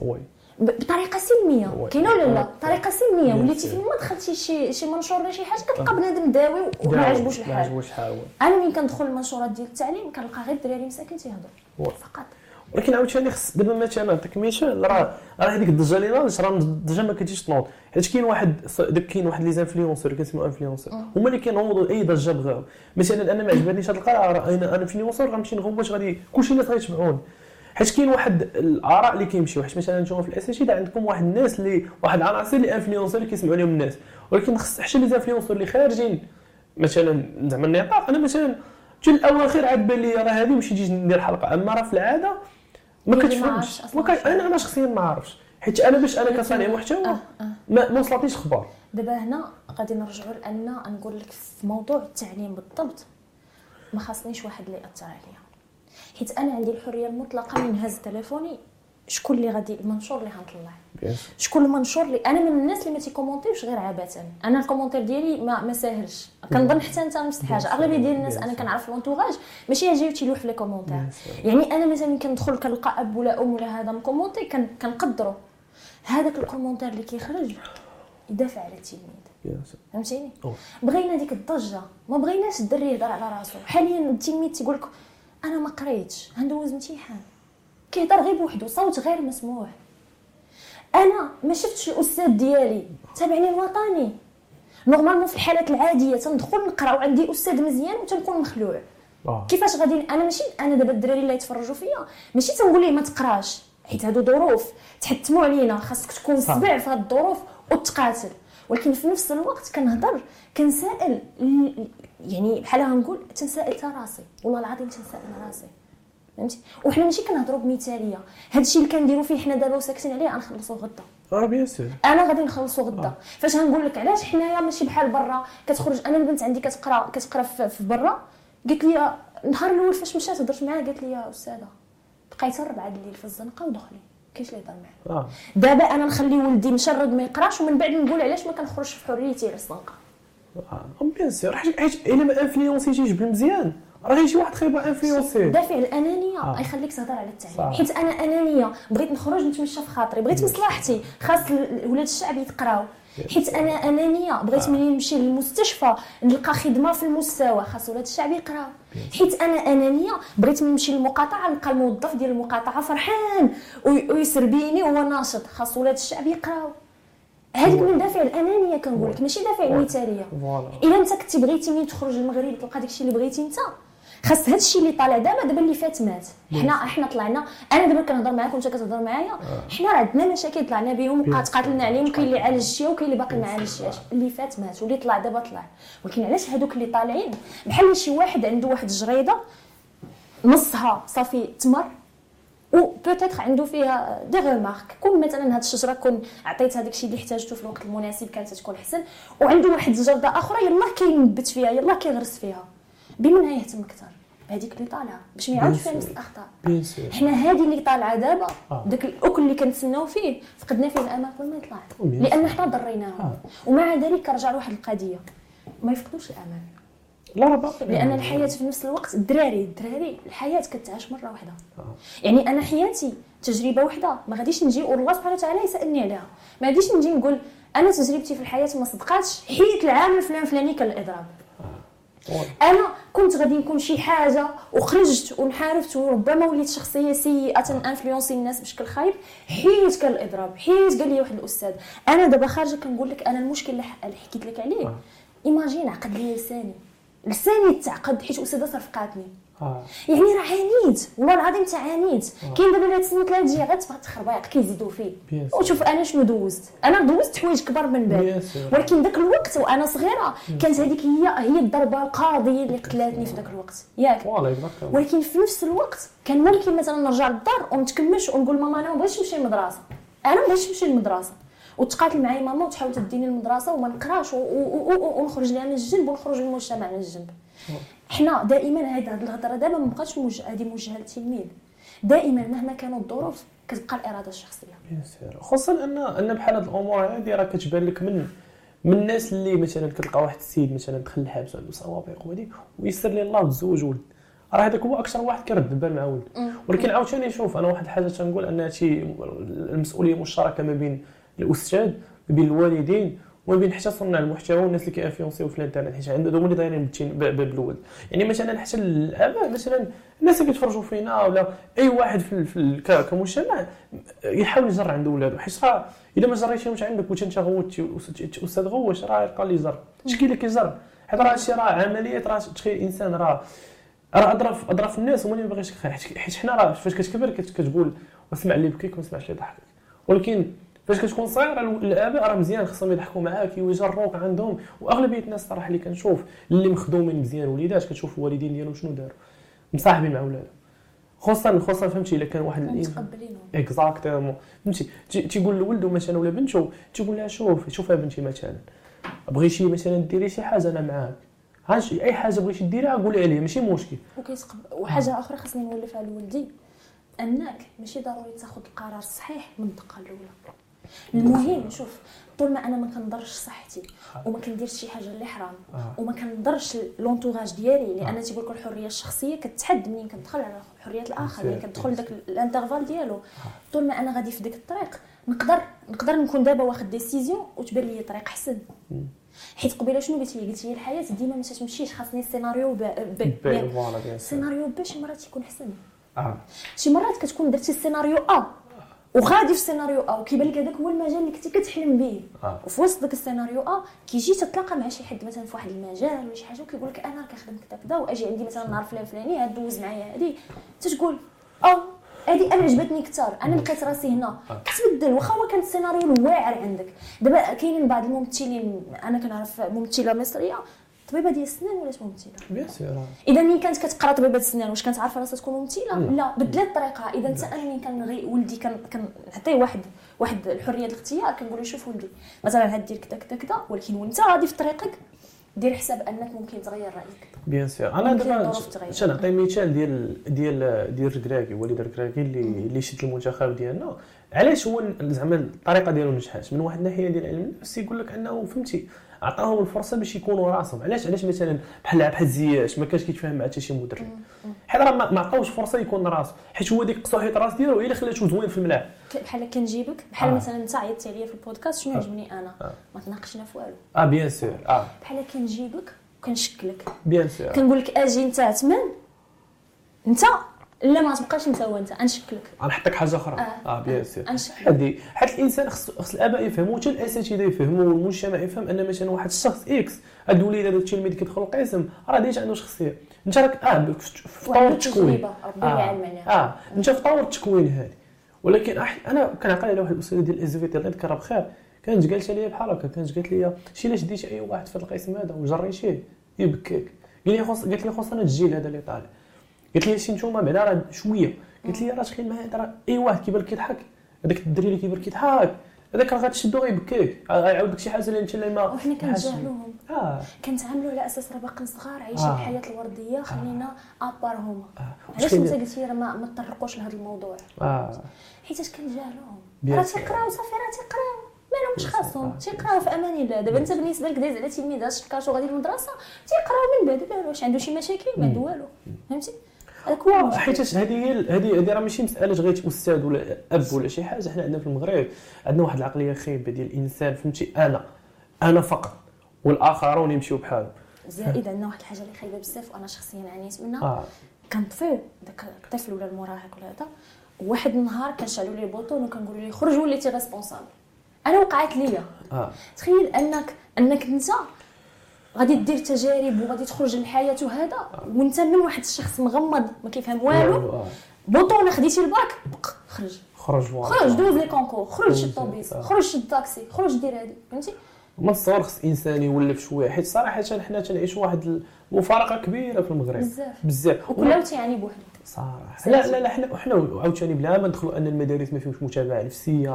بطريقة سلمية. كاينة ولا لا؟ آه. بطريقه سلمية. وليتي. فين ما دخلتي شي شي منشور ولا شي حاجة كتلقى بنادم داوي وما عجبوش ما الحال. عجبوش الحال. أنا ملي كندخل المنشورات ديال التعليم كنلقى غير الدراري مساكن تيهضروا. فقط. ولكن عاوتاني خص دابا مثلا نعطيك مثال. راه راه هذيك الضجه اللي ناضت راه الضجه ما كتجيش تنوض. حيت كاين واحد داك كاين واحد les influenceurs كنسميو influenceurs. هما اللي كينوضوا أي ضجه بغاو. مثلا أنا ما عجبتنيش هذه القرعة أنا أنا influenceur غنمشي نغوت غادي كلشي الناس غيتبعوني حيت كاين واحد الآراء اللي كيمشيو. حيت مثلا نتوما في الإس عندكم واحد الناس اللي واحد العناصر اللي influenceurs اللي كيسمعوا لهم الناس. ولكن خص حتى les influenceurs اللي خارجين. مثلا زعما النطاق أنا مثلا في الأواخر عاد بان لي راه هذه باش نجي ندير حلقة. أما راه في العادة ما ما كتفهمش. أنا أنا شخصيا ما عرفش حيت أنا باش أنا كصانع محتوى آه، آه. ما ما وصلتنيش أخبار دابا هنا غادي نرجعوا لأن نقول لك في موضوع التعليم بالضبط. ما خاصنيش واحد اللي يأثر عليا. حيت أنا عندي الحرية المطلقة من نهز تليفوني. شكون اللي غادي المنشور اللي غنطلع. شكون المنشور اللي أنا من الناس اللي ما تي commentيوش غير عبثا أنا ال commentaire ديالي ما ما ساهلش. كنظن حتى أنت نفس الحاجة أغلبية ديال الناس أنا كنعرف l'entourage ماشي يجيو تيلوح في les commentaires. يعني أنا مثلا كندخل كنلقى أب ولا أم ولا هذا م commenté كن- كنقدرو. هذاك ال commentaire اللي كيخرج يدافع على التلميذ. فهمتيني؟ أوه. بغينا ديك الضجة. ما بغيناش الدري يهضر على راسو. حاليا التلميذ تيقول لك أنا ما قريتش غندوز امتحان كيهضر غير بوحدو صوت غير مسموع. أنا ما شفتش الأستاذ ديالي تابعني الوطني. نورمالمون في الحالات العادية تندخل نقرأ وعندي أستاذ مزيان وتنكون مخلوع. آه. كيفاش غادي؟ أنا ماشي أنا دابا الدراري اللي يتفرجوا فيا ماشي تنقول ليه ما تقراش. حيت هادو ظروف تحتموا علينا خاصك تكون. سبع في هاد الظروف وتقاتل. ولكن في نفس الوقت كنهضر كنسائل يعني بحال غنقول تنسائل تا راسي. والله العظيم تنسائل راسي. فهمتي؟ وحنا ماشي كنهضروا بمثالية. هادشي اللي كنديروا فيه حنا دابا وساكتين عليه غنخلصوا غدا. آه bien أنا غادي نخلصوا غدا. فاش غنقول لك علاش حنايا ماشي بحال برا كتخرج أنا البنت عندي كتقرا كتقرا في, في برا. قالت لي النهار الأول فاش مشات هضرت معاها قالت لي يا أستاذة بقيت الربعه الليل في الزنقة ودخلي. كاينش اللي يهضر معايا. آه. دابا أنا نخلي ولدي مشرد ما يقراش ومن بعد نقول علاش ما كنخرجش في حريتي على الزنقه آه bien sûr حيت إلا ما influencيتيش بالمزيان راه غيجي واحد خايب influencé دافع الأنانية آه. تهضر على التعليم. حيت أنا أنانية بغيت نخرج نتمشى في خاطري بغيت مصلحتي خاص ولاد الشعب يتقراو. حيت أنا أنانية بغيت آه. ملي نمشي للمستشفى نلقى خدمة في المستوى خاص ولاد الشعب يقراو حيت أنا أنانية بغيت نمشي للمقاطعة نلقى الموظف ديال المقاطعة فرحان وي- ويسربيني وهو ناشط خاص ولاد الشعب يقراو هذيك من دافع الأنانية كنقول لك ماشي دافع المثالية. إلا أنت كنتي بغيتي ملي تخرج للمغرب تلقى داكشي اللي بغيتي أنت. خاص هذا الشيء اللي طالع دابا دابا اللي فات مات. حنا حنا طلعنا. أنا دابا كنهضر معاك وانت كتهضر معايا. حنا راه عندنا مشاكل طلعنا بهم وبقات قاتلنا عليهم كاين اللي عالج شي وكاين اللي باقي ما عالجش اللي فات مات واللي طلع دابا طلع. ولكن علاش هذوك اللي طالعين؟ بحال شي واحد عنده واحد الجريدة نصها صافي تمر و peut-être عنده فيها des remarques كون مثلا هاد الشجرة كون عطيت هذاك الشيء اللي احتاجته في الوقت المناسب كانت تكون أحسن. وعنده واحد الجرده أخرى يلا كينبت فيها يلا كيغرس فيها. بمن يهتم أكثر بهذيك اللي طالعه باش ما يعاودش فيها نفس الأخطاء. حنا هذه اللي طالعة دابا آه. داك الأكل اللي كنتسناو فيه فقدنا فيه الأمل قبل ما يطلع. لأن حنا ضريناهم. آه. ومع ذلك كنرجع لواحد القضية. ما يفقدوش الأمل. لا باقي لأن الحياة في نفس الوقت الدراري الدراري الحياة كتعاش مرة واحدة آه. يعني أنا حياتي تجربة واحدة ما غاديش نجي والله سبحانه وتعالى يسألني عليها. ما غاديش نجي نقول أنا تجربتي في الحياة ما صدقاتش. حيت العام الفلان فلاني كان الاضراب. أنا كنت غادي نكون شي حاجة وخرجت وانحرفت وربما وليت شخصية سيئة influencé الناس بشكل خايب حيت كان الإضراب حيت قال لي واحد الأستاذ أنا دابا خارجة كنقول لك أنا المشكل اللي حكيت لك عليه. آه. imagine عقد لي لساني لساني تعقد حيت أستاذة صرفقاتني. آه. يعني راه عانيت والله العظيم تعانيت كاين دابا هاد السنة ثلاث جي غير تبقى تخربيق كيزيدوا فيه. وشوف أنا شنو دوزت؟ أنا دوزت حوايج كبار من بعد. ولكن ذاك الوقت وأنا صغيرة كانت هذيك هي هي الضربة القاضية اللي قتلاتني في ذاك الوقت. ياك. ولكن في نفس الوقت كان ممكن مثلا نرجع للدار ونتكمش ونقول ماما أنا ما بغيتش نمشي للمدرسة. أنا ما بغيتش نمشي للمدرسة. وتقاتل معايا ماما وتحاول تديني للمدرسه وما نقراش ونخرج لها من الجنب ونخرج للمجتمع من الجنب. حنا دائما هاد الهضرة دابا ما بقاتش موجهه هذه موجهة للتلميذ. دائما مهما كانوا الظروف كتبقى الإرادة الشخصية. bien sûr خصوصا ان أن بحال هاد الأمور هادي راه كتبان لك من من الناس اللي مثلا كتلقى واحد السيد مثلا دخل الحبس عنده سوابق وهادي ويسر لي الله وتزوج ولد. راه هذاك هو أكثر واحد كيرد البال مع ولد. ولكن عاوتاني شوف أنا واحد الحاجة تنقول أن هادشي المسؤولية مشتركة ما بين الأستاذ ما بين الوالدين وما بين حتى صناع المحتوى والناس اللي كي influencيو في الانترنت حيت عندهم اللي دايرين بالتين- ب- ب- بالولد يعني مثلا حتى الاباء مثلا الناس اللي كيتفرجوا فينا ولا أي واحد في, في كمجتمع يحاول يجر عند ولادو حيت راه إلا ما جريتيهمش عندك وانت أنت أستاذ غوش راه يلقى لي زر. اش كاين اللي كيزر حيت راه هادشي راه عمليات راه تخيل إنسان راه راه اضرف اضرف الناس هما اللي ما باغيش الخير حيت حنا راه فاش كتكبر كت- كتقول واسمع اللي بكيك وما اللي ضحكك ولكن فاش كتكون صغير ال- الآباء راه مزيان خصهم يضحكوا معاك ويجروك عندهم. وأغلبية الناس الصراحه اللي كنشوف اللي مخدومين مزيان وليدات كتشوف الوالدين ديالهم شنو داروا. مصاحبين مع ولادهم. خصوصا خصوصا فهمتي إلا كان واحد متقبلينهم exactement فهمتي؟ تي- تيقول لولده مثلا ولا بنته تيقول لها شوف شوف بنتي مثلا. بغيتي مثلا ديري شي حاجة أنا معاك. هاش أي حاجة بغيتي ديريها قولي عليها ماشي مشكل. وكيتقبل وحاجة أخرى خاصني نولفها لولدي أنك ماشي ضروري تاخذ القرار الصحيح من الدقة الأولى. المهم شوف طول ما أنا ما كنضرش صحتي وما كنديرش شي حاجة اللي حرام آه. وما كنضرش l'entourage ديالي لأن تيقول لك الحريه الشخصيه كتحد منين كتدخل على حرية الآخر ملي كتدخل داك ال intervalle ديالو. طول ما أنا غادي في ديك الطريق نقدر نقدر نكون دابا واخد décision وتبان لي طريق احسن حيت قبيلة شنو قلت لي؟ قلت لي الحياة ديما ما تمشيش خاصني السيناريو ب... ب... يعني السيناريو ب شي مرات يكون حسن. شي مرات كتكون درتي السيناريو A وغادي في السيناريو A وكيبان لك هذاك هو المجال اللي كنتي كتحلم به. آه. وفي وسط داك السيناريو A كيجي تتلاقى مع شي حد مثلا في واحد المجال ولا شي حاجة وكيقول لك أنا كنخدم كذا كذا وأجي عندي مثلا نهار فلان فلاني هاد دوز معايا هادي. تتقول oh هادي أنا عجبتني كثر أنا لقيت راسي هنا. كتبدل واخا هو كان السيناريو الواعر عندك. دابا كاينين بعض الممثلين أنا كنعرف ممثلة مصرية طبيبة ديال السنان ولات ممثلة؟ bien sûr. إذا ملي كانت كتقرا طبيبة السنان واش كانت عارفة راسها تكون ممثلة؟ لا بدلات طريقها إذا انت أنا ملي كان ولدي كان كنعطيه واحد واحد الحرية الاختيار كنقول له شوف ولدي مثلا هاد دير كذا كذا كذا ولكن وانت غادي في طريقك دير حساب أنك ممكن تغير رأيك. bien sûr. أنا دابا تغير. تنعطي مثال ديال ديال ديال ركراكي وليد ركراكي اللي اللي شد المنتخب ديالنا. علاش هو زعما الطريقة ديالو نجحات من واحد الناحيه ديال علم النفس يقول لك أنه فهمتي عطاهم الفرصة باش يكونوا راسهم. علاش علاش مثلا بحال بحال زياش ما كانش كيتفاهم مع حتى شي مدرب؟ حيت راه ما عطاوش فرصة يكون راسو حيت هو ديك قصوحية راس ديالو هي اللي خلاتو زوين في الملعب. بحال كنجيبك بحال آه. مثلا أنت عيطتي عليا في البودكاست شنو عجبني أنا؟ ما تناقشنا في والو. آه bien sûr آه. بحال كنجيبك وكنشكلك. bien sûr كنقول لك أجي أنت عثمان؟ أنت لا ما تبقاش انت هو انت غنشكلك غنحطك حاجة أخرى. آه. آه bien sûr غنشكلك هذه حيت الإنسان خص خص الآباء يفهموا حتى الأساتذة يفهموا والمجتمع يفهم أن مثلا واحد الشخص X هذا الوليد هذا التلميذ كيدخل القسم راه déjà عنده شخصية. أنت راك آه في طور التكوين. آه, آه. أنت في طور التكوين هذه ولكن أح... أنا كنعقل على واحد الاستاذه ديال ال SVT الله يذكرها بخير. كانت جالسه ليا بحال هكا كانت قالت لي شي لا شديتي أي واحد في هذا القسم هذا وجريتيه يبكيك. قال لي خص قالت لي خصنا الجيل هذا اللي طالع قالت لي شي نتوما بعدا راه شوية. قالت لي راه تخيل معايا راه إي واحد كيبان لك يضحك. هذاك الدري اللي كيبان لك يضحك. هذاك راه غتشدو غيبكيك غيعاود لك شي حاجة اللي أنت اللي ما وحنا. كنتجاهلوهم آه. كنتعاملوا على أساس راه باقيين صغار عايشين آه. الحياة الوردية. خلينا أبار هما. آه. علاش أنت قلتي راه ما تطرقوش لهذا الموضوع؟ آه. حيتاش كنجاهلوهم راه. تيقراو صافي راه تيقراو مالهمش. خاصهم. آه. تيقراو في أمان الله. دابا أنت بالنسبة لك دايز على تلميذ هاش كاشو غادي للمدرسة تيقراو من بعد. لا واش عنده شي مشاكل؟ ما عنده والو. فهمتي؟ المشكل. حيت هذه هذه هذه راه ماشي مسألة غير أستاذ ولا أب ولا شي حاجة. حنا عندنا في المغرب عندنا واحد العقلية خايبة ديال الإنسان فهمتي؟ أنا. أنا فقط. والآخرون يمشيو بحالهم. زائد عندنا واحد الحاجة اللي خايبة بزاف وأنا شخصيا عانيت منها. آه. كان طفل داك الطفل ولا المراهق ولا هذا واحد النهار كنشعلوا ليه bouton وكنقولوا ليه خرج وليتي responsable أنا وقعت ليا. آه. تخيل انك أنك أنت غادي دير تجارب وغادي تخرج للحياه وهذا وانت من واحد الشخص مغمض ما كيفهم والو. آه. bouton خديتي الباك بق خرج. خرج خرج دوز les concours خرج شد آه. خرج شد الطاكسي خرج دير هادي فهمتي؟ من الصغر خص الانسان يولف شوية حيت صراحة حنا تنعيشوا واحد المفارقة كبيرة في المغرب. بزاف. بزاف. وكل تيعاني بوحدو صراحة. لا لا لا حنا حنا عاوتاني بلا ما ندخلوا أن المدارس ما فيهمش متابعة نفسيه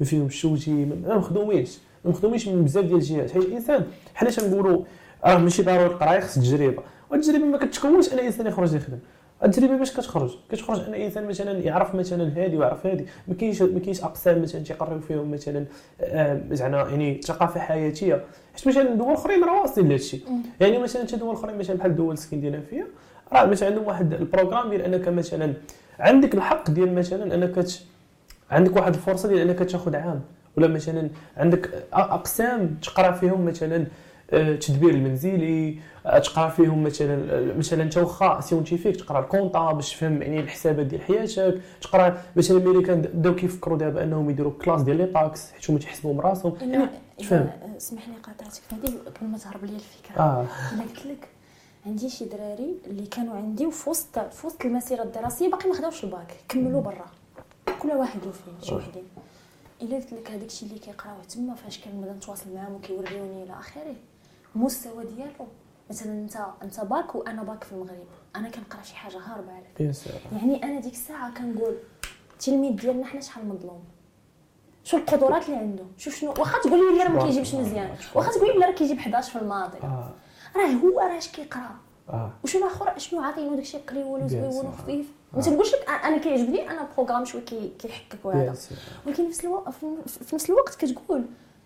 ما فيهمش توجيه ما مخدومينش ما مخدومينش من بزاف ديال الجهات. حيت الإنسان حنا تنقولوا راه ماشي ضروري القرايه خص تجربة. والتجربه ما كتكونش أن الانسان يخرج يخدم. التجربة باش كتخرج. كتخرج أن الانسان مثلا يعرف مثلا هادي ويعرف هادي. ما كاينش ما كاينش أقسام مثلا تيقريو فيهم مثلا آه، زعما يعني ثقافة حياتية. حيت مثلا دول اخرين راه واصلين لهذا الشيء. يعني مثلا حتى دول اخرين مثلا بحال الدول الإسكندنافية راه مثلا عندهم واحد ال programme ديال أنك مثلا عندك الحق ديال مثلا أنك عندك واحد الفرصة ديال أنك تاخذ عام. ولا مثلا عندك أقسام تقرأ فيهم مثلا آه، التدبير المنزلي آه، تقرأ فيهم مثلا آه، مثلا أنت واخا scientifique تقرأ ال compta باش تفهم يعني الحسابات ديال حياتك تقرأ مثلا ملي كان بداو كيفكروا دابا أنهم يديروا classe ديال les taxes حيت هما تيحسبوهم راسهم. يعني تفهم. اسمح لي قاطعتك هذه قبل ما تهرب لي الفكرة. آه. أنا قلت لك عندي شي دراري اللي كانوا عندي وفي وسط في وسط المسيرة الدراسية باقي ما خداوش الباك كملوا برا. كل واحد وفين شي وحدين. إلا قلت لك هذاك الشيء اللي كيقراوه تما فاش كنبدا نتواصل معاهم وكيوريوني إلى آخره المستوى ديالو. مثلا انت أنت باك وأنا باك في المغرب أنا كنقرأ شي حاجة هاربه عليك يعني أنا ديك الساعة كنقول التلميذ ديالنا حنا شحال مظلوم؟ شو القدرات اللي عنده؟ شوف شنو واخا تقول لي راه ما كيجيبش مزيان واخا تقول لي راه كيجيب 11 في الماضي. آه. راه هو راه اش كيقرأ. آه. وشو الآخر شنو عاطينو داكشي قليول وزويون. وخفيف ما تنقولش لك أنا- أنا كيعجبني أنا programme شوية كي- كيحكك وهذا. ولكن في نفس الوقت في نفس الوقت كتقول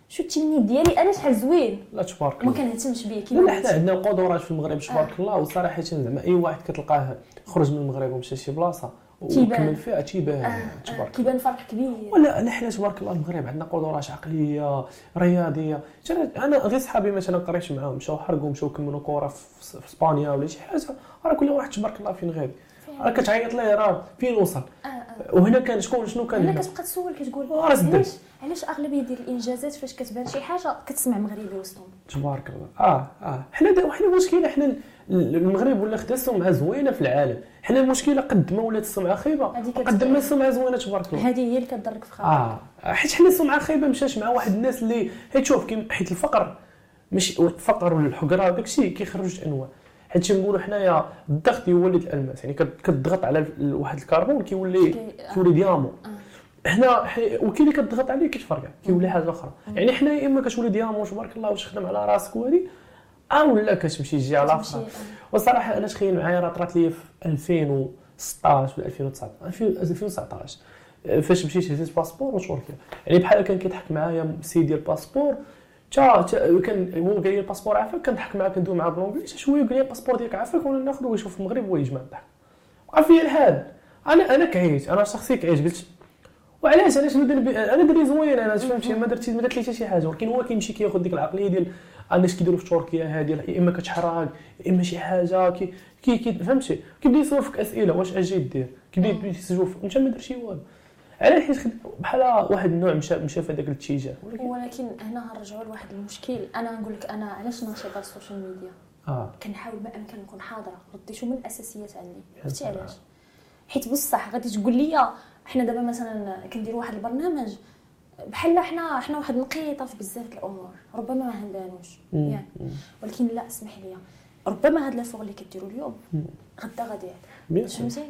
شو التلميذ ديالي؟ أنا شحال زوين. لا تبارك وما الله. كنهتمش بيه كيما لا حنا عندنا قدرات في المغرب تبارك الله. وصراحة زعما أي واحد كتلقاه خرج من المغرب ومشى شي بلاصة. وكمل فيها تيبان. آه، آه، تبارك كيبان فرق كبير. ولا لا حنا تبارك الله المغرب عندنا قدرات عقليه رياضية. أنا غير صحابي مثلا قريت معاهم مشاو حرقوا مشاو كملوا كره في في إسبانيا ولا شي حاجة راه كل واحد تبارك الله فين غادي راه كتعيط ليه؟ راه فين وصل؟ آه، آه. وهنا كان شكون؟ شنو كان هنا؟ كتبقى تسول كتقول زدت. علاش علاش أغلبية ديال الإنجازات فاش كتبان شي حاجة كتسمع مغربي وسطهم؟ تبارك الله. آه آه. حنا حنا المشكلة حنا ال- المغرب ولا خدا سمعه زوينة في العالم. حنا المشكلة قد ما ولات السمعة خايبة. قد ما السمعة زوينة تبارك الله. هذه هي اللي كضرك في خاطرك. آه. حيت حنا السمعة خايبة مشاش مع واحد الناس اللي حيت شوف حيت الفقر مش الفقر والحقره وداك الشيء كيخرج أنواع. حيت تنقولوا حنايا الضغط يولد الألماس يعني كت- كتضغط على واحد الكربون كيولي كي- آه. كيولي diamant آه. هنا حي- وكاين اللي كتضغط عليه كيتفرقع كيولي حاجة أخرى. يعني حنا يا إما كتولي diamant تبارك الله واش تخدم على راسك وهذه أو لا كتمشي تجي على كتمشي، أخرى آه. والصراحه أنا تخيل معايا؟ راه طرات لي في 2016 ولا 2019 2019 فاش مشيت هزيت passeport وتركيا يعني بحال كان كيضحك معايا السيد ديال ال passeport تا كان هو قال لي ال passeport عافاك كنضحك معاه كندوي معاه بال English شوية قال لي ال passeport ديالك عافاك وأنا ناخذ ويشوف المغرب ويجمع الضحك. وقع فيا الحال أنا أنا كعيت أنا شخصيا كعيت قلت وعلاش؟ بي- أنا دري زوين أنا فهمتي ما درت ما درت لي حتى شي حاجة ولكن هو كيمشي كياخذ ديك العقلية ديال الناس كيديروا في تركيا هذه يا إما كتحرق يا إما شي حاجة كي كي, كي فهمتي؟ كيبدا يسول فيك أسئلة واش أجي دير؟ كيبدا يسجل أنت ما درتي والو. على حيت بحال واحد النوع مشى مشى في هذاك الاتجاه. ولكن ولكن هنا غنرجعوا لواحد المشكل. أنا نقول لك أنا علاش ناشطه ال social media؟ آه. كنحاول ما امكن نكون حاضرة. رديتو من الأساسيات عندي. عرفتي. علاش؟ حيت بصح غادي تقول لي حنا دابا مثلا كنديروا واحد البرنامج بحال حنا حنا واحد النقيطة في بزاف الأمور. ربما ما مم. ياك. ولكن لا اسمح لي. ربما هاد l'effort اللي كديروا اليوم. غدا غادي يعطي فهمتي؟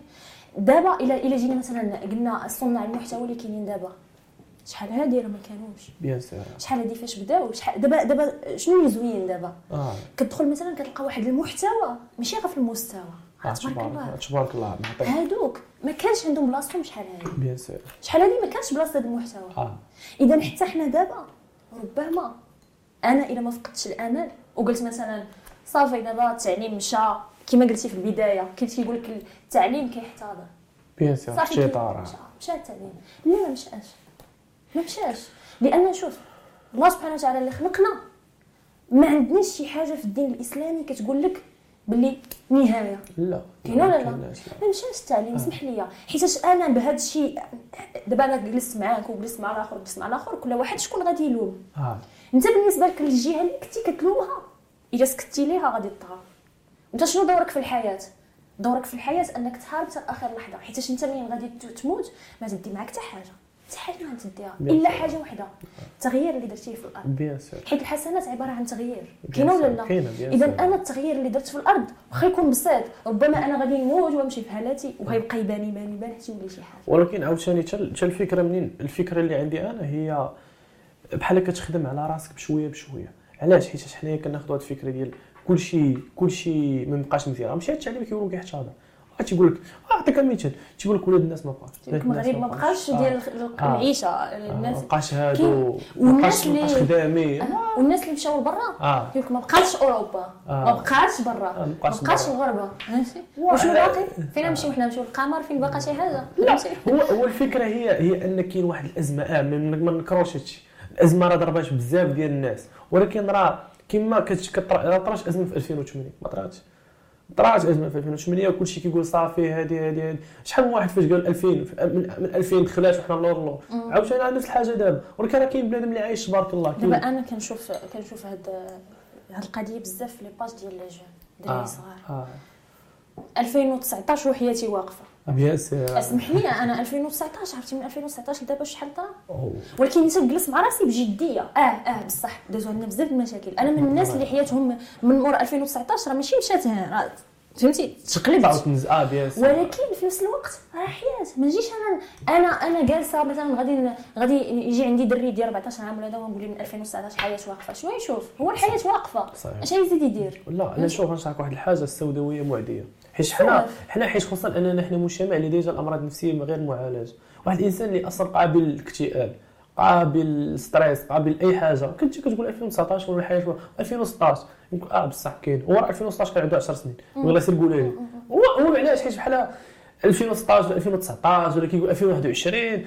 دابا الا إلا جينا مثلا قلنا صناع المحتوى اللي كاينين دابا شحال هادي راه ما كانوش؟ bien sûr. شحال هادي فاش بداو؟ شحال دابا دابا شنو اللي زوين دابا؟ آه. كتدخل مثلا كتلقى واحد المحتوى ماشي غير في المستوى. آه، تبارك الله تبارك الله هادوك ما كانش عندهم بلاصتهم شحال هادي. bien sûr. شحال هادي ما كانش بلاصة هاد المحتوى. آه. إذا حتى حنا دابا ربما أنا إلا ما فقدتش الأمل وقلت مثلا صافي دابا التعليم مشى كما قلتي في البداية كنت يقول لك التعليم كيحتضر. بيان سور صافي شي طار مشى التعليم لا ما مشاش ما مشاش لأن شوف الله سبحانه وتعالى اللي خلقنا. ما عندناش شي حاجة في الدين الإسلامي كتقول لك باللي نهاية. لا كاين ولا لا؟ ما مشاش التعليم اسمح لي حيتاش أنا بهذا الشيء دابا أنا جلست معاك وجلست مع الآخر وجلست مع الآخر كل واحد شكون غادي يلوم؟ آه. أنت بالنسبة لك الجهة اللي كنتي كتلومها إلا سكتي ليها غادي تطهر. انت شنو دورك في الحياة؟ دورك في الحياة انك تحارب حتى اخر لحظة حيتاش انت منين غادي تموت ما تدي معاك حتى حاجة. حتى حاجة ما تديها إلا. حاجة وحدة التغيير اللي درتيه في الأرض. bien sûr. حيت الحسنات عبارة عن تغيير. كاينة ولا لا؟ إذا. أنا التغيير اللي درت في الأرض واخا يكون بسيط ربما أنا غادي نموت وأمشي في حالاتي وغيبقى يبان يبان يبان حتى يولي شي حاجة. ولكن عاوتاني حتى حتى الفكرة منين؟ الفكرة اللي عندي أنا هي بحال كتخدم على راسك بشوية بشوية. علاش؟ حيت حنايا كناخذوا هاد الفكرة ديال كلشي كلشي ما بقاش مزيان ماشي التعليم كيقولوا كيحتضر آه تيقول لك آه، أعطيك مثال تيقول لك ولاد الناس ما بقاش. المغرب ما بقاش. ديال آه. المعيشه آه، الناس ما بقاش هادو والناس اللي- خدامي والناس اللي مشاو لبرا آه. يقول لك ما بقاش أوروبا. آه. ما بقاش برا. ما بقاش. الغربة. فهمتي. وشنو باقي؟ فين نمشيو حنا؟ نمشيو للقمر؟ فين باقا شي حاجة؟ لا. هو هو الفكرة هي هي أن كاين واحد الأزمة. آه ما نكروش هادشي. الأزمة راه ضربات بزاف ديال الناس. ولكن راه كما كت- كطرا راه طرات أزمة في 2008 ما طراتش. طرات أزمة في 2008 وكلشي كيقول صافي هذه هذه شحال من واحد فاش قال 2000 من, من 2000 دخلات وحنا اللور اللور عاوتاني على نفس الحاجة دابا. ولكن راه كاين بنادم اللي عايش تبارك الله دابا أنا كنشوف كنشوف هاد هاد القضية بزاف في les pages ديال les jeunes دراري صغار آه. 2019 وحياتي واقفة. سير اسمح لي أنا 2019 عرفتي؟ من 2019 لدابا شحال أوه. ولكن انت جلس مع راسي بجدية. آه آه بصح دازو عندنا بزاف المشاكل. أنا من الناس اللي حياتهم من مور 2019 راه ماشي مشات راه فهمتي؟ تنز- آه bien ولكن في نفس الوقت راه حياة. ما نجيش أنا أنا أنا جالسة مثلا غادي غادي يجي عندي دري ديال 14 عام ولا هذا ونقول من 2019 حياة واقفة. شنو يشوف هو الحياة واقفة. أش يزيد يدير؟ لا أنا شوف نشرحك واحد الحاجة السوداوية معديه حيت حنا حنا حيت خصوصا أننا حنا مجتمع اللي déjà الأمراض النفسية غير معالجة. واحد الإنسان اللي أصلا قابل للاكتئاب قابل لل stress قابل لاي حاجة كنت كتقول 2019 ولا حاجة 2016 يمكن آه بصح كاين. هو راه 2016 كان عنده 10 سنين. ولا يصير يقولها لي هو هو علاش حيت بحال 2016 ولا 2019 ولا كيقول 2021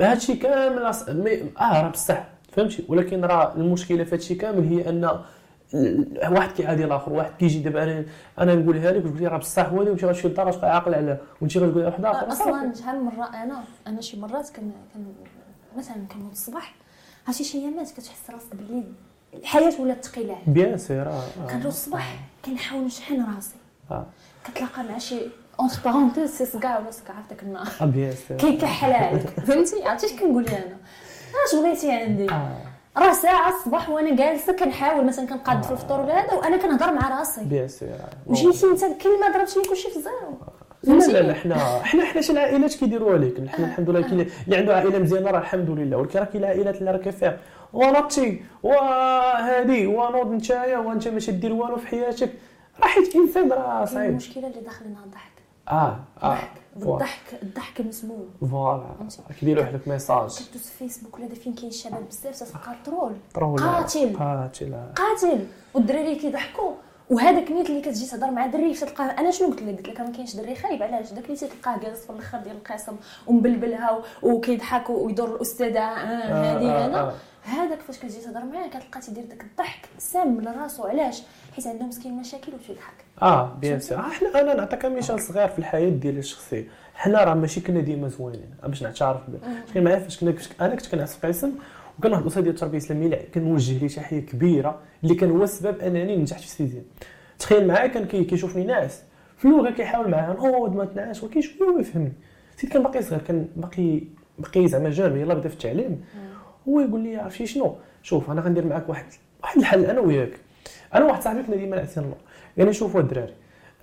هادشي كامل آه راه بصح. فهمتي؟ ولكن راه المشكلة في هادشي كامل هي أن واحد كيعادي الآخر واحد كيجي دابا أنا أنا نقولها لك وتقول لي راه بصح هو وانت غتمشي للدار غتبقى عاقل عليه وانت غتقول واحد آخر أصلا شحال من مرة أنا أنا شي مرات كان كان مثلا كنوض الصباح عرفتي شي أيامات كتحس راسك باللي الحياة ولات ثقيلة. عليك bien sûr كنوض الصباح كنحاول نشحن راسي. آه. كتلاقى مع شي entre parenthèses سي صكاع ولا صكاع عرفتك النار آه، bien sûr كيكحل عليك فهمتي؟ عرفتي اش كنقول أنا؟ أش بغيتي عندي؟ آه. راه ساعة الصباح وأنا جالسة كنحاول مثلا كنقاد في الفطور ولا هذا وأنا كنهضر مع راسي. bien sûr وجيتي أنت كلمه ضربتني كلشي في ال zéro لا لا لا حنا حنا حنا شي العائلات كيديروها لك حنا الحمد لله كاين اللي عنده عائلة مزيانة راه الحمد لله. ولكن راه كاين العائلات اللي راه كيفيها ونطي وهادي ونوض نتايا وانت ما دير والو في حياتك. راه حيت إنسان راه صعيب. المشكلة اللي داخلنا الضحك آه آه ضحك بالضحك الضحك مسموم voilà؟ كيديروا واحد message كدوز في فيسبوك ولا فين كاين الشباب بزاف تلقى troll. troll. قاتل. قاتل. قاتل. والدراري كيضحكوا. وهذاك النيت اللي كتجي تهضر مع دري تلقاه أنا شنو قلت لك؟ قلت لك ما كاينش دري. خايب علاش؟ داك اللي تلقاه جالس في الآخر ديال القسم ومبلبلها وكيضحك ويدور الأستاذة آه هذه آه، أنا آه. هذاك فاش كتجي تهضر معاه كتلقى تيدير داك الضحك سام لراسو علاش؟ حيت عنده مسكين مشاكل وتيضحك آه bien sûr آه، حنا أنا نعطيك مثال صغير في الحياة ديالي الشخصيه حنا راه ماشي كنا ديما زوينين. آه، باش نعترف كاين معايا؟ فاش كنا أنا كنت كنعس قسم وكان واحد الأستاذ ديال التربية الإسلامية اللي كنوجه ليه تحيه كبيرة اللي كان هو السبب أنني نجحت في ال sixième تخيل معايا كان كي- كيشوفني ناعس. في اللغة كيحاول معايا؟ نعوض ما تنعس ولكن شوية هو يفهمني. سيد كان باقي صغير كان باقي باقي زعما جاب يلاه بدأ في التعليم. هو يقول لي عرفتي شنو؟ شوف أنا غندير معاك واحد واحد الحل أنا وياك. أنا واحد صاحبي كنا ديما نعسين الله يعني شوفوا الدراري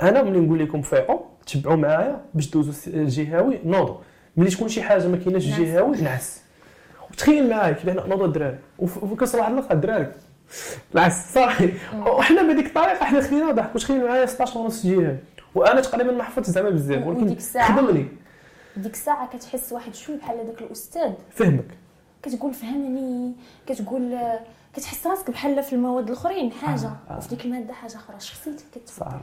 أنا ملي نقول لكم فيقوا تبعوا معايا باش دوزوا الجهاوي نوضوا. ملي تكون شي حاجة ما كايناش نعس. الجهاوي نعس. وتخيل معايا كيف حنا نوضوا الدراري. وكنصل واحد اللقطه الدراري. العس صافي وحنا بهذيك الطريقة حنا خلينا ضحك وتخيل معايا 16 ونص جهاوي وأنا تقريبا ما حفظتش زعما بزاف ولكن خدمني. ديك الساعة كتحس واحد شوي بحال هذاك الأستاذ. فهمك. كتقول فهمني كتقول كتحس راسك بحال في المواد الأخرين حاجة. آه، آه. وفي ديك المادة حاجة أخرى. شخصيتك؟ تبارك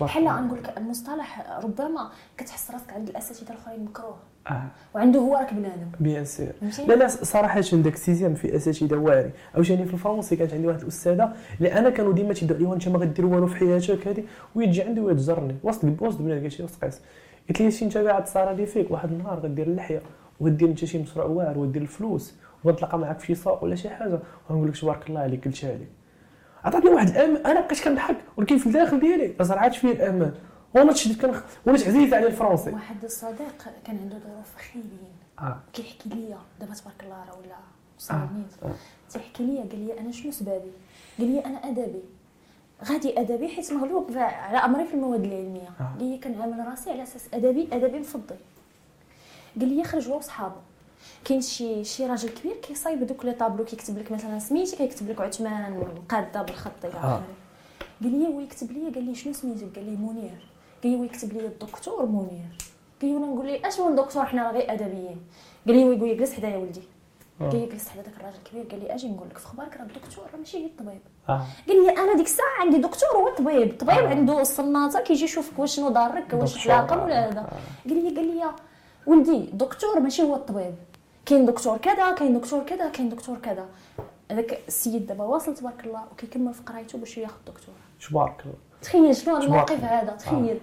بحال. نقول لك المصطلح ربما كتحس راسك عند الأساتذة الأخرين مكروه. آه. وعنده هو راك بنادم. bien sûr. فهمتي؟ لا لا صراحة داك ال sixième في أساتذة واعرين. عاوتاني في الفرنسي كانت عندي واحد الأستاذة اللي أنا كانوا ديما تيدعوا لي أنت ما غدير والو في حياتك هذه ويجي عندي ويتجرني وسط وسط بنات قالت لي وسط قيس. قلت لي شي أنت قاعد صار لي فيك واحد النهار غدير اللحية. وغدير انت شي مشروع واعر ودير الفلوس وغنتلاقى معاك في شي سوق ولا شي حاجة. وغنقول لك تبارك الله عليك قلتها لي عطاتني واحد الامان أنا بقيت كنضحك ولكن في الداخل ديالي زرعتش فيه الامان وأنا تشديت كنخ وليت عزيز على الفرنسي. واحد الصديق كان عنده ظروف خايبين آه. كيحكي لي دابا تبارك الله راه ولا آه. صالونيت آه. تيحكي لي قال لي أنا شنو سبابي قال لي أنا أدبي. غادي أدبي حيت مغلوب على أمري في المواد العلمية. آه. لي كنعامل راسي على أساس أدبي أدبي مفضل. قال لي خرج هو وصحابه كاين شي شي راجل كبير كيصايب دوك les tableaux كيكتب لك مثلا سميتي كيكتب لك عثمان قاده بالخط إلى آه. اخره قال لي هو يكتب لي قال لي شنو سميتك قال لي منير قال لي هو يكتب لي الدكتور منير قال لي وأنا نقول لي اش من دكتور حنا غير ادبيين قال لي هو يقول لي جلس حدايا ولدي آه. قال لي جلس حدا داك الراجل الكبير قال لي أجي نقول لك في أخبارك راه الدكتور راه ماشي غير الطبيب آه قال لي أنا ديك الساعة عندي دكتور هو الطبيب الطبيب آه. عنده الصناطه كيجي يشوفك واش شنو ضارك واش حلاقه آه، ولا هذا آه. قال لي قال لي ولدي الدكتور ماشي هو الطبيب. كاين دكتور كذا كاين دكتور كذا كاين دكتور كذا. هذاك السيد دابا واصل تبارك الله وكيكمل في قرايته باش ياخذ الدكتور تبارك الله. تخيل شنو الموقف. هذا؟ تخيل.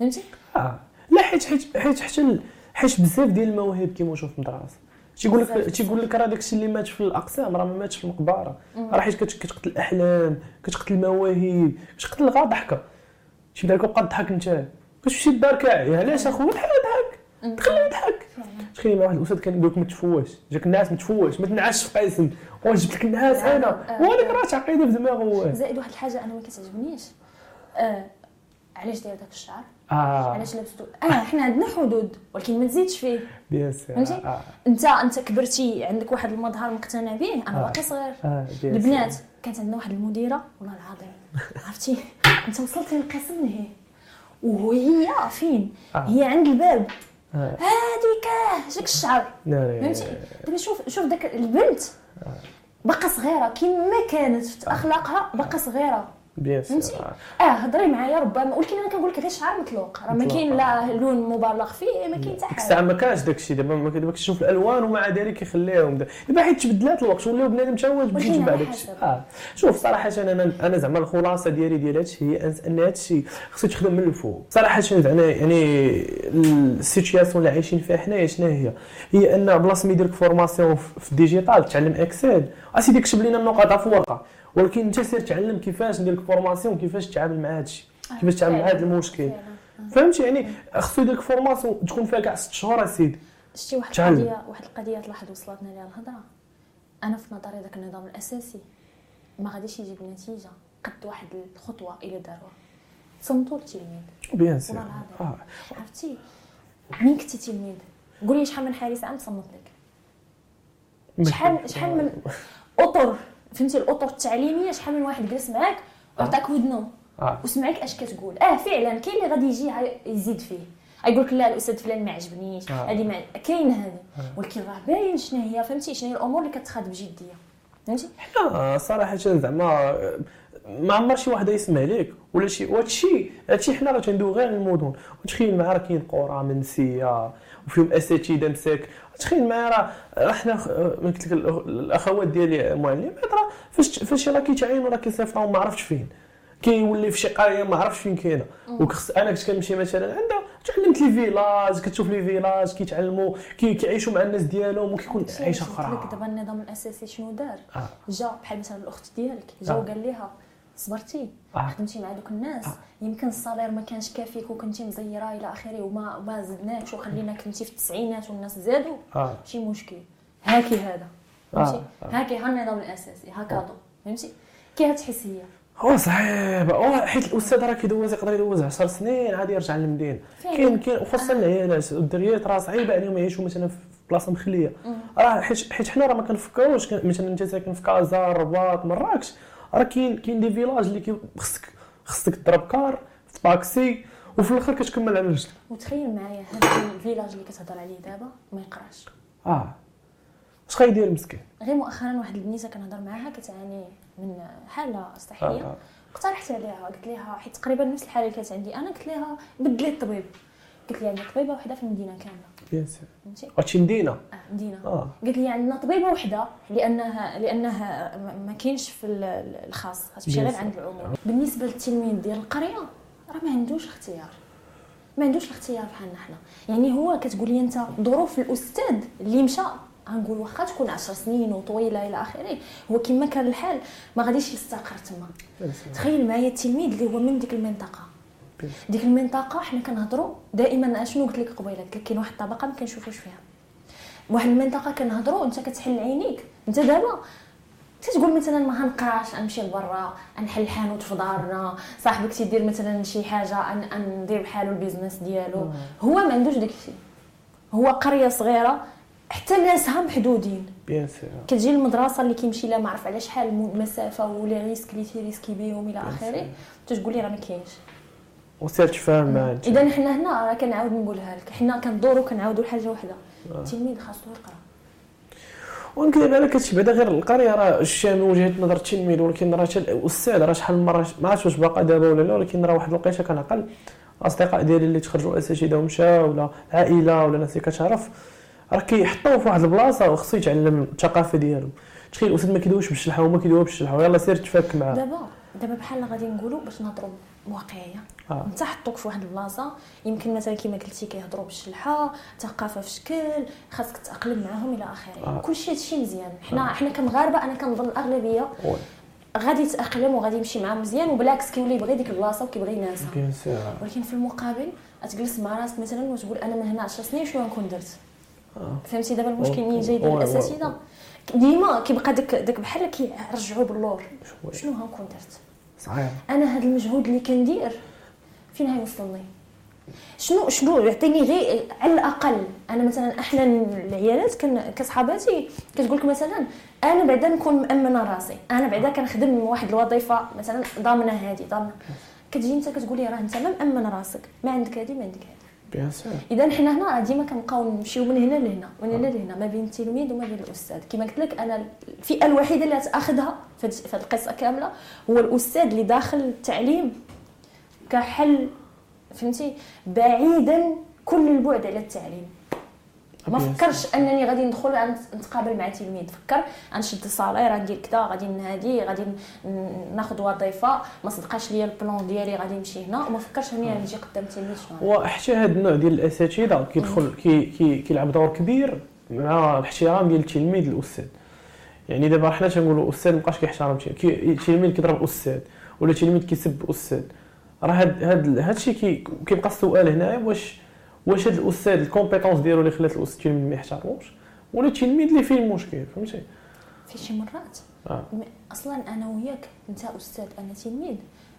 فهمتي؟ آه. لا حيت حيت حيت حتى حيت بزاف ديال المواهب كيموتوا في المدرسة. تيقول لك. تيقول لك راه داكشي اللي مات في الأقسام راه ما ماتش في المقبرة. راه حيت كت- كتقتل الأحلام كتقتل المواهب كتقتل غير ضحكه شي بالك بقى تضحك انت. كتمشي للدار كاعي. علاش أخويا؟ بحال ضحك تخليه يضحك تخيل مع واحد الأستاذ كان يقول لك ما تفواش جاك الناس ما تفواش ما تنعسش في قيسم واش جبت لك الناس لا، أنا؟ آه. وهذيك راه تعقيده في دماغه زائد واحد الحاجة أنا ما كتعجبنيش آه علاش داير داك الشعر؟ آه. علاش لابسو آه حنا عندنا حدود ولكن ما تزيدش فيه. بيان فهمتي؟ آه. انت أنت كبرتي عندك واحد المظهر مقتنع به أنا آه. باقي صغير. آه بيان البنات. كانت عندنا واحد المديرة والله العظيم. عرفتي؟ أنت وصلتي للقسم نهي وهي فين؟ آه. هي عند الباب. آه. هذيك داك الشعر. لا لا فهمتي؟ دابا شوف شوف داك البنت. باقا صغيرة كيما كانت في أخلاقها باقا صغيرة. بيان فهمتي؟ آه. آه هضري معايا ربما ولكن أنا كنقول لك هذا شعر مطلوق راه ما كاين لا لون مبالغ فيه ما كاين حتى حاجة. الساعة ما كانش داك الشيء. دابا دابا كتشوف الألوان ومع ذلك يخليهم دا- دابا حيت تبدلات الوقت ولاو بنادم تا هو تبدل ولكن تبع على داك الشيء. آه. شوف صراحة أنا أنا زعما الخلاصة ديالي ديال هادشي هي أن- أن هادشي خصو يتخدم من الفوق. صراحة زعما يعني ال situation اللي عايشين فيها حنايا شنو هي؟ هي أن بلاصة ما يدير لك formation في في ال digital تعلم Excel اسيدي كتب لنا النقاط في ورقه ولكن انت سير تعلم كيفاش ندير لك formation كيفاش تتعامل مع هادشي كيفاش تتعامل مع هذا المشكل. فعلاً. فهمتي؟ يعني خصو يدير لك formation تكون فيها كاع ست شهور اسيدي شتي واحد. القضية واحد القضية تلاحظ وصلتنا ليها الهضرة. أنا في نظري ذاك النظام الأساسي ما غاديش يجيب نتيجة قد واحد الخطوة إلى داروها. تصنتوا التلميذ بيان سير. آه. عرفتي؟ مين كنتي تلميذ؟ قولي شحال من حارس عام تصنت لك. شحال شحال من أطر فهمتي الأطر التعليمية شحال من واحد جلس معاك وعطاك ودنو. آه. وسمعك اش كتقول. آه فعلا كاين اللي غادي يجي يزيد فيه. يقول لك لا الأستاذ فلان ما عجبنيش آه. هذه ما كاين هذه. ولكن راه باين شنو هي فهمتي؟ شنو هي الأمور اللي كتخاد بجدية. فهمتي؟ حنا صراحة زعما ما عمر شي واحد يسمع ليك ولا شي وهادشي هادشي حنا راه تندوي غير المدن. وتخيل معاه راه كاين قرى منسية وفيهم أساتذة مساك. تخيل معاه راه راه حنا قلت لك الأخوات ديالي معلمات راه فاش فاش راه كيتعينوا راه كيصيفطوا ما عرفتش فين. كيولي في شي قريه ما عرفتش فين كاينة. وكخص أنا كنت كنمشي مثلا عندها تعلمت les villages كتشوف les villages كيتعلموا كي كيعيشوا مع الناس ديالهم وكيكون عيشة أخرى. دابا النظام الأساسي شنو دار؟ آه. جا بحال مثلا الأخت ديالك جا آه. وقال لها صبرتي؟ آه. خدمتي مع دوك الناس؟ آه. يمكن ال salaire ما كانش كافيك وكنتي مزيرة إلى آخره وما ما زدناكش وخلينا كنتي في التسعينات والناس زادوا؟ آه. شي مشكل. هاكي هذا. فهمتي؟ آه. هاكي ها النظام الاساسي هكذا فهمتي؟ كي تحس هي هو صعيب هو حيت الأستاذ راه كيدوز يقدر يدوز 10 سنين عاد يرجع للمدينة. كاين كاين وخاصة العيالات والدريات راه صعيبة عليهم يعيشوا مثلا في بلاصة مخلية. راه حيت حيت حنا راه ما كنفكروش مثلا انت ساكن في كازا الرباط مراكش راه كاين كاين des villages اللي خصك خصك تضرب كار في طاكسي وفي الآخر كتكمل على رجلك وتخيل معايا هذا ال village اللي كتهضر عليه دابا ما يقراش. آه. اش غيدير مسكين غير مؤخرا واحد البنيتة كنهضر معاها كتعاني من حالة صحية. آه. اقترحت عليها قلت لها حيت تقريبا نفس الحالة اللي كانت عندي أنا قلت لها بدلي الطبيب. قلت لي عندنا طبيبة وحدة في المدينة كاملة. فهمتي؟ هادشي مدينه مدينه آه قلت لي عندنا طبيبة وحدة لانها لأنها ما- كاينش في ال- ال- الخاص غتمشي غير. عند العموم. بالنسبة للتلميذ ديال القرية راه ما عندوش اختيار ما عندوش الاختيار بحالنا حنا يعني هو كتقول لي أنت ظروف الأستاذ اللي مشى غنقول واخا تكون 10 سنين وطويلة إلى آخره. هو كما كان الحال ما غاديش يستقر تما. تخيل معايا التلميذ اللي هو من ديك المنطقة. ديك المنطقة حنا كنهضروا دائما شنو قلت لك قبيلة؟ قلت لك كاين واحد الطبقة ما كنشوفوش فيها. واحد المنطقة كنهضروا أنت كتحل عينيك. أنت دابا تتقول مثلا ما هنقراش غنمشي لبرا نحل حانوت في دارنا. صاحبك تيدير مثلا شي حاجة ان ندير بحالو البيزنس ديالو. هو ما عندوش داك الشيء. هو قرية صغيرة حتى ناسها محدودين. bien sûr كتجي المدرسة اللي كيمشي لها ما عرف على شحال المسافه ولي risque اللي تيريسكي بهم إلى آخره. تتقول لي راه ما كاينش. وسير تفاهم معاه انت اذا حنا هنا راه كنعاود نقولها لك. حنا كندورو كنعاودوا لحاجة واحدة التلميذ خاصو يقرا ونكذب عليك هادشي بعدا غير القرية راه الشام وجهة نظر التلميذ ولكن راه حتى الاستاذ راه شحال من مره ما عرفتش واش باقا دابا ولا لا ولكن راه واحد الوقيتة كنعقل الاصدقاء ديالي اللي تخرجوا اساتذه ومشاو ولا عائلة ولا ناس اللي كتعرف راه كيحطوه في واحد البلاصة وخصو يتعلم الثقافة ديالو تخيل الاستاذ ما كيدويش بالشلحة وما كيدوي بالشلحة يلاه سير تفاك معاه دابا دابا بحال غادي نقولوا باش نهضروا واقعيه آه. انت حطوك في واحد البلاصة يمكن مثلا كما قلتي كيهضروا بالشلحة ثقافة شكل خاصك تتأقلم معاهم إلى آخره. آه. كلشي هادشي مزيان. حنا حنا كمغاربة أنا كنظن الأغلبية غادي يتأقلم وغادي يمشي معاه مزيان وبالعكس كيولي يبغي ديك البلاصة وكيبغي ناسها bien sûr ولكن في المقابل تجلس مع راسك مثلا وتقول أنا من هنا 10 سنين شنو غنكون درت؟ آه. فهمتي؟ دابا المشكل منين جاي ديال الاساتذه كديما كيبقى داك داك بحال كيرجعوا باللور. شنو غنكون درت؟ صحيح. أنا هذا المجهود اللي كندير فين غيوصلني شنو شنو يعطيني غير على الأقل؟ أنا مثلا إحنا العيالات كن كصحاباتي كتقول لك مثلا أنا بعدا نكون مأمنة راسي. أنا بعدا كنخدم واحد الوظيفة مثلا ضامنة هذه ضامنة. كتجي أنت كتقولي راه أنت ما مامن راسك. ما عندك هذه ما عندك هذه Bien sûr. إذا حنا هنا راه ديما كنبقاو نمشيو من هنا لهنا من هنا لهنا ما بين التلميذ وما بين الأستاذ. كما قلت لك أنا الفئة الوحيدة اللي تأخذها في هاد القصة كاملة هو الأستاذ اللي داخل التعليم كحل فهمتي؟ بعيدا كل البعد على التعليم. ما. فكرش أنني غادي ندخل نتقابل مع تلميذ. فكر غنشد ال salaire غندير كذا غادي نهادي غادي ناخذ وظيفة. ما صدقاش ليا ال plan ديالي غادي نمشي هنا. وما فكرش اني غنجي قدام تلميذ شنو وحتى هذا النوع ديال الأساتذة كيدخل كي كي كيلعب دور كبير مع الاحترام ديال التلميذ للاستاذ يعني دابا حنا تنقولوا أستاذ مابقاش كيحترم التلميذ كيضرب أستاذ ولا التلميذ كيسب أستاذ. راه هاد هاد هاد الشيء كي كيبقى السؤال هنا واش واش هاد الأستاذ ال compétence ديالو اللي خلات الأستاذ التلميذ ما يحترموش؟ ولا التلميذ اللي فيه المشكل فهمتي؟ في شي مرات. م- أصلا أنا وياك أنت أستاذ أنا تلميذ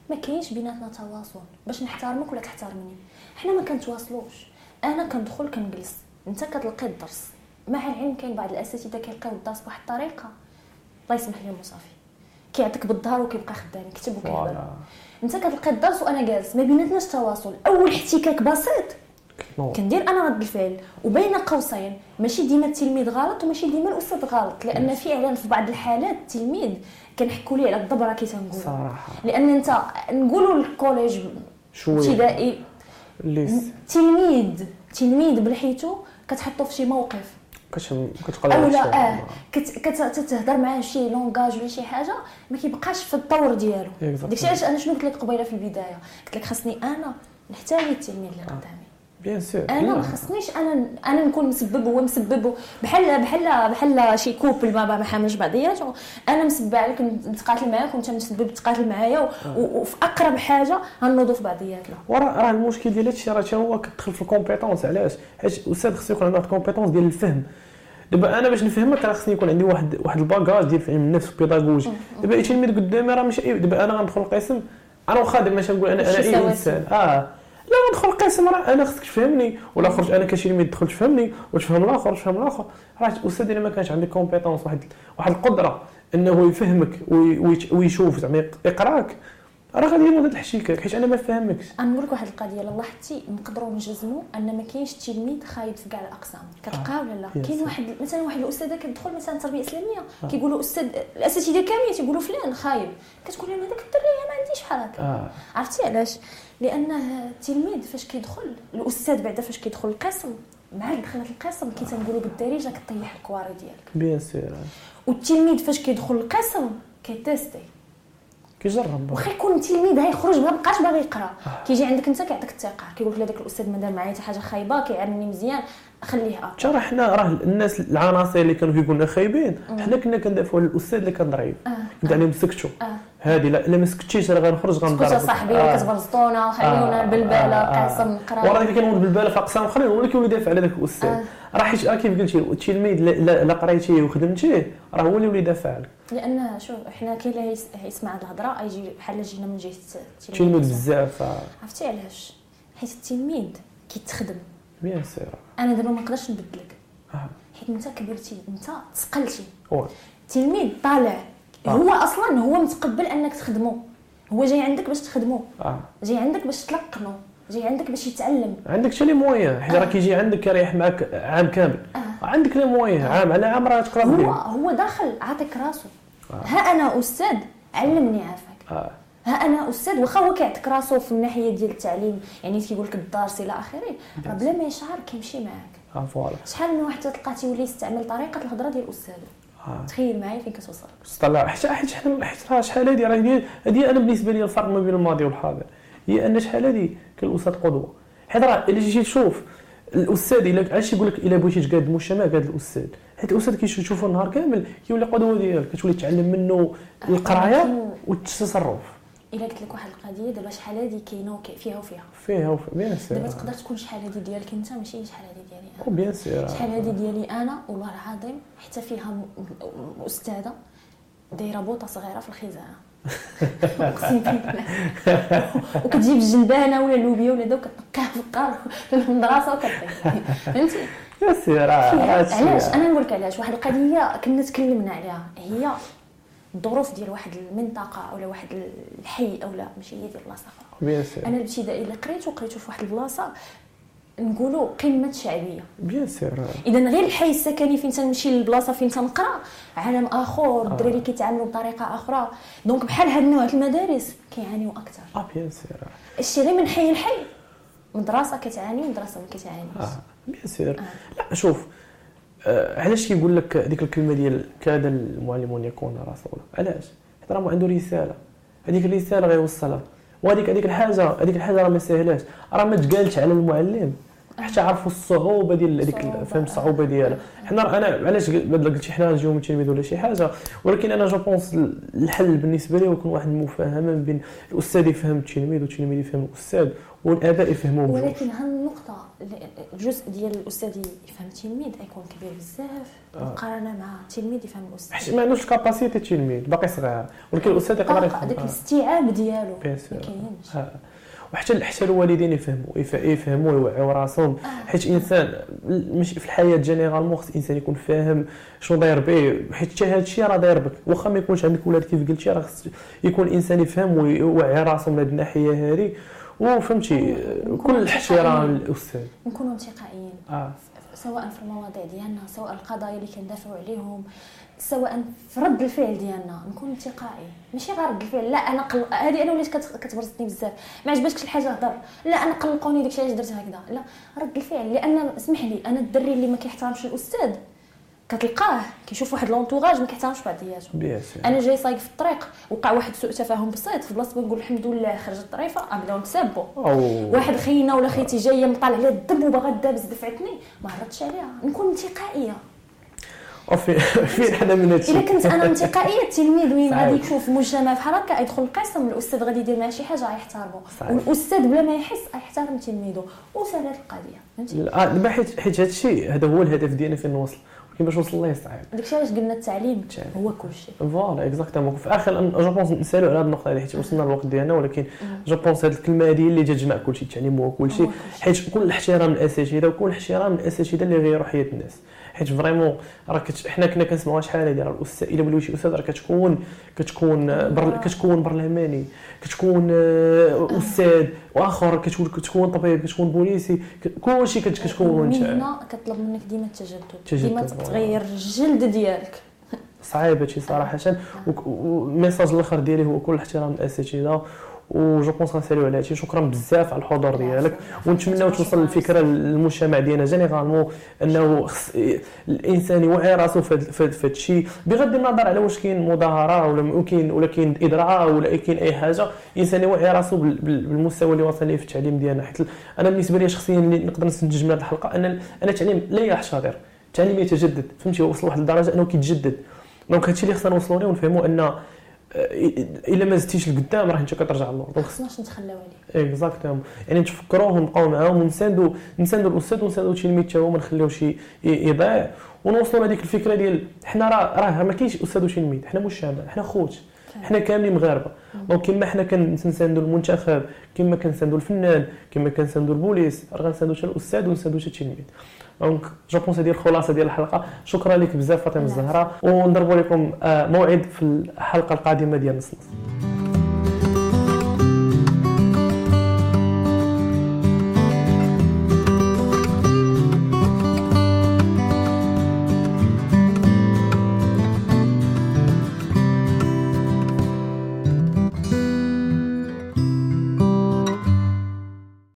ما كاينش بيناتنا تواصل. باش نحترمك ولا تحترمني؟ حنا ما كنتواصلوش. أنا كندخل كنجلس. أنت كتلقي الدرس. مع العلم كاين بعض الأساتذة كيلقاو الدرس بواحد الطريقة. الله يسمح لهم وصافي كيعطيك بالظهر وكيبقى خدام وكيهضر فوالا. انت كتلقي الدرس وأنا جالس ما بيناتناش تواصل. أول احتكاك بسيط. كندير أنا رد الفعل. وبين قوسين. ماشي ديما التلميذ غلط وماشي ديما الأستاذ غلط. لأن فعلا في بعض الحالات التلميذ كنحكوا ليه على الضبره كي تنقول. صراحة. لأن أنت نقولوا ال collège ابتدائي. تلميذ تلميذ بلحيتو كتحطو في شي موقف. كتقلب أو على لا الشيء. آه كت- كت- كتهضر معاه شي langage ولا شي حاجة ما كيبقاش في الطور ديالو. داكشي علاش أنا شنو قلت لك قبيلة في البداية قلت لك خاصني أنا نحترم التلميذ اللي قدامي bien sûr أنا. ما خصنيش أنا أنا نكون مسبب وهو مسبب بحال بحال بحال شي couple ما حاملش بعضياتهم أنا مسبق عليك نتقاتل معاك وأنت مسبق تقاتل معايا وفي أقرب حاجة غنوضوا في بعضياتنا. وراه راه المشكل ديال هادشي راه هو كتدخل في ال compétence علاش؟ حيت الاستاذ خصو يكون عنده واحد ال compétence ديال الفهم. دابا أنا باش نفهمك راه خصني يكون عندي واحد واحد ال bagage ديال في علم النفس pédagogie دابا اي تلميذ قدامي راه ماشي دابا أنا غندخل القسم أنا واخا دابا ماشي نقول أنا أنا أي. إنسان. آه. لا ندخل القسم راه أنا خصك تفهمني. ولا خرج أنا كتلميذ تدخل تفهمني وتفهم الآخر تفهم الآخر. راه الاستاذ إلا ما كانش عندك compétence واحد واحد القدرة إنه يفهمك ويشوف زعما يقراك. راه غادي هاد الحشيكه حيت أنا ما فاهمكش أنا نقول لك واحد القضية الا لاحظتي نقدروا نجزموا أن ما كاينش تلميذ خايب في كاع الأقسام. كتلقاو ولا لا؟ كاين. واحد مثلا واحد الأستاذة كتدخل مثلا التربيه الاسلاميه كيقولوا أستاذ الأساتذة كاملين تيقولوا فلان خايب. كتقول لهم هذاك الدري ما عنديش بحال هكا آه. عرفتي علاش؟ لأنه التلميذ فاش كيدخل الأستاذ بعدا فاش كيدخل القسم مع دخلت القسم كي تنقولوا بالدارجه كطيح الكواري ديالك. بيان سور والتلميذ فاش كيدخل القسم كيتيستي. كيجرب. واخا يكون التلميذ هيخرج ما بقاش باغي يقرا. كيجي عندك انت كيعطيك الثقة. كيقول لك هذاك الأستاذ ما دار معايا حتى حاجة خايبة كيعاملني مزيان. خليه آه ترى حنا راه الناس العناصر اللي كانوا كيقولوا لنا خايبين حنا كنا كندافعوا على الاستاذ اللي كان آه. كنت عليهم سكتوا. هذه لا إلا ما سكتيش راه غنخرج غنضرب. اسكت صاحبي كتبرزطونا وخليونا البلباله قاسم وراه نقرا اللي كينوض بالبالة في أقسام أخرين هو اللي كيولي يدافع على ذاك الأستاذ. آه. راه حيت كيف قلتي التلميذ لا- لا لا قريتيه وخدمتيه راه هو اللي يولي يدافع عليك لأن شوف حنا كاين اللي هيسمع هاد الهضرة يجي بحال جينا من جهة التلميذ. بزاف آه. عرفتي علاش؟ حيت التلميذ كيتخدم. bien sûr أنا دابا ما نقدرش نبدلك. آه. حيت انت كبرتي انت تسقلتي هو التلميذ طالع. آه. هو أصلا هو متقبل أنك تخدمو. هو جاي عندك باش تخدمو. آه. جاي عندك باش تلقنو. جاي عندك باش يتعلم. عندك حتى les moyens حيت راه كيجي عندك كيريح معاك عام كامل. عندك les moyens عام. على عام راه تقرا هو هو داخل عاطيك راسو. ها أنا أستاذ علمني عافاك. ها أنا أستاذ واخا هو كيعطيك راسو في الناحية ديال التعليم يعني كيقول لك الدرس إلى آخره راه بلا ما يشعر كيمشي معاك. آه voilà. شحال من واحد تلقى تيولي يستعمل طريقة الهضرة ديال استاذه آه. تخيل معايا فين كتوصل. طلع حتى حيت حيت راه شحال هادي؟ راه هادي أنا بالنسبة لي الفرق ما بين الماضي والحاضر. هي أن شحال هادي؟ كان الأستاذ قدوة. حيت راه إلا جيتي تشوف الأستاذ إلا علاش يقول لك إلا بغيتي تقاد المجتمع قاد الأستاذ. حيت الأستاذ كيشوفو النهار كامل كيولي قدوة ديالك كتولي تعلم منه القراية ولكن- والتصرف. إلا قلت لك واحد القضية دابا شحال هادي كاينة فيها وفيها. فيها وفي bien sûr دابا تقدر تكون شحال هادي ديالك أنت ماشي شحال هادي ديالي أنا. bien سور شحال هادي ديالي أنا والله العظيم حتى فيها أستاذة دايرة بوطة صغيرة في الخزانة. أقسم بالله. وكتجيب الجلبانه ولا اللوبيا ولا دا وكتنقاها في الدار في المدرسة وكطيح فهمتي؟ راه هادشي. علاش؟ أنا نقول لك علاش واحد القضية كنا تكلمنا عليها هي الظروف ديال واحد المنطقة اولا واحد الحي اولا ماشي هي ديال بلاصه أخرى أنا الابتدائي اللي قريته قريته في واحد البلاصة نقولوا قمة الشعبيه bien sûr اذا غير الحي السكني فين تنمشي للبلاصة فين تنقرا؟ عالم آخر. الدراري كيتعاملوا بطريقة أخرى. donc بحال هاد النوع المدارس كيعانيو أكثر. آه bien sûr الشيء غير من حي لحي مدرسة كتعاني ومدرسه ما كتعانيش. آه bien sûr لا شوف آه علاش كيقول لك ديك الكلمة ديال كاد المعلم أن يكون رسولا علاش؟ حيت راه عنده رسالة. هذيك الرسالة غيوصلها. وهذيك هذيك الحاجة هذيك الحاجة راه ما سهلاش راه ما تقالش على المعلم. حتى عرفوا الصعوبة ديال هذيك. فهم الصعوبة ديالها. حنا أنا علاش بدل قلت حنا نجيو من تلميذ ولا شي حاجة. ولكن أنا je pense الحل بالنسبة لي هو يكون واحد المفاهمة بين الأستاذ يفهم التلميذ والتلميذ يفهم الأستاذ. والآباء يفهموا بجوج ولكن هالنقطة الجزء ديال الأستاذ يفهم التلميذ يكون كبير بزاف. مقارنة مع التلميذ يفهم الأستاذ. حيت ما عندوش ال capacité التلميذ باقي صغير. ولكن الأستاذ يقدر يفهم. داك آه. الاستيعاب ديالو bien sûr. كاينش. آه. وحتى حتى الوالدين يفهموا يف- يفهموا ويوعيو راسهم. حيت إنسان مش في الحياة généralement خص الانسان يكون فاهم شنو داير به. حيت حتى هذا الشيء راه داير بك. واخا ما يكونش عندك ولاد كيف قلتي راه خص يكون الانسان يفهم ويوعي راسه من هذه الناحية هذه وفهمتي كل الاحترام. للأستاذ. نكونوا انتقائيين آه. سواء في المواضيع ديالنا سواء القضايا اللي كندافعوا عليهم سواء في رد الفعل ديالنا. نكون انتقائي ماشي غير رد الفعل. لا أنا قل... هذه أنا وليت كت... كتبرزني بزاف. ما عجبتكش الحاجة هضر. لا أنا قلقوني داكشي علاش درت هكذا؟ لا رد الفعل. لأن اسمح لي أنا الدري اللي ما كيحترمش الأستاذ. كتلقاه كيشوف واحد لونتوراج ما كيحترمش بعضياتهم أنا جاي صايق في الطريق وقع واحد سوء تفاهم بسيط في بلاصه نقول الحمد لله خرجت طريفه نبداو نتسابوا واحد خينا ولا خيتي جاية مطالع عليها الدم وباغا دابز دفعتني ما هربتش عليها. نكون انتقائية. وفي فين حنا من هادشي؟ إلا كنت أنا انتقائية التلميذ وين. غادي يشوف مجتمع بحال هكا يدخل القسم الأستاذ غادي يدير معاه شي حاجة غيحتارمو. والأستاذ بلا ما يحس غيحترم تلميذه. وسالات القضية فهمتي؟ لا، دابا حيت حيت هادشي هذا هو الهدف ديالنا فين نوصل ولكن باش نوصل الله صعيب داكشي علاش قلنا التعليم. هو كلشي. voilà exactement في الآخر je pense نسالوا على هذه النقطة هذه حيت وصلنا للوقت ديالنا ولكن je pense هذه الكلمة هذه اللي تجمع كلشي التعليم هو كلشي. حيت كل الاحترام للأساتذة وكل الاحترام للأساتذة اللي غيروا حياه الناس حيت vraiment راه. حنا كنا كنسمعوا شحال هذه راه الاستاذ إلا شي أستاذ راه كتكون كتكون بر... كتكون برلماني كتكون آه، أستاذ وآخر كتكون كتكون طبيب كتكون بوليسي كلشي كت- كتكون انت المهنه كطلب منك ديما التجدد تجدد، ديما. تغير الجلد ديالك صعيب هادشي صراحة وال message الآخر ديالي هو كل الاحترام للأساتذة و je pense غنساليو على هادشي. شكرا بزاف على الحضور ديالك. ونتمناو توصل الفكرة للمجتمع ديالنا. généralement أنه خص الإنسان يوعي راسو في هاد- في هاد- في هادشي بغض النظر على واش كاين مظاهرة ولا ممكن ولا كاين اضراب ولا كاين أي حاجة الإنسان يوعي راسو بال- بال- بالمستوى اللي وصل ليه في التعليم ديالنا. حيت أنا بالنسبة لي شخصيا اللي نقدر نستنتج من هذه الحلقة أن ان التعليم لا يحتضر التعليم يتجدد. فهمتي؟ وصل لواحد الدرجة أنه كيتجدد. donc هادشي اللي خصنا نوصلوا ليه ونفهموا أن إلا ما زدتيش لقدام راه انت كترجع للور donc خصناش نتخلاو عليه. exactement. يعني نتفكروه ونبقاو معاهم ونساندوا نساندوا الأستاذ ونساندوا التلميذ تا هو ما نخليوش يضيع. ونوصلوا لهذيك الفكرة ديال حنا راه راه ما كاينش أستاذ وتلميذ حنا مجتمع حنا خوت. حنا كاملين مغاربة. donc كما حنا كنساندوا المنتخب كما كنساندوا الفنان كما كنساندوا البوليس راه غنساندوا حتى الأستاذ ونساندوا حتى التلميذ donc je pense هذه الخلاصه ديال الحلقة شكرا لك بزاف فاطمه. الزهراء ونضربوا لكم موعد في الحلقة القادمه ديال نص نص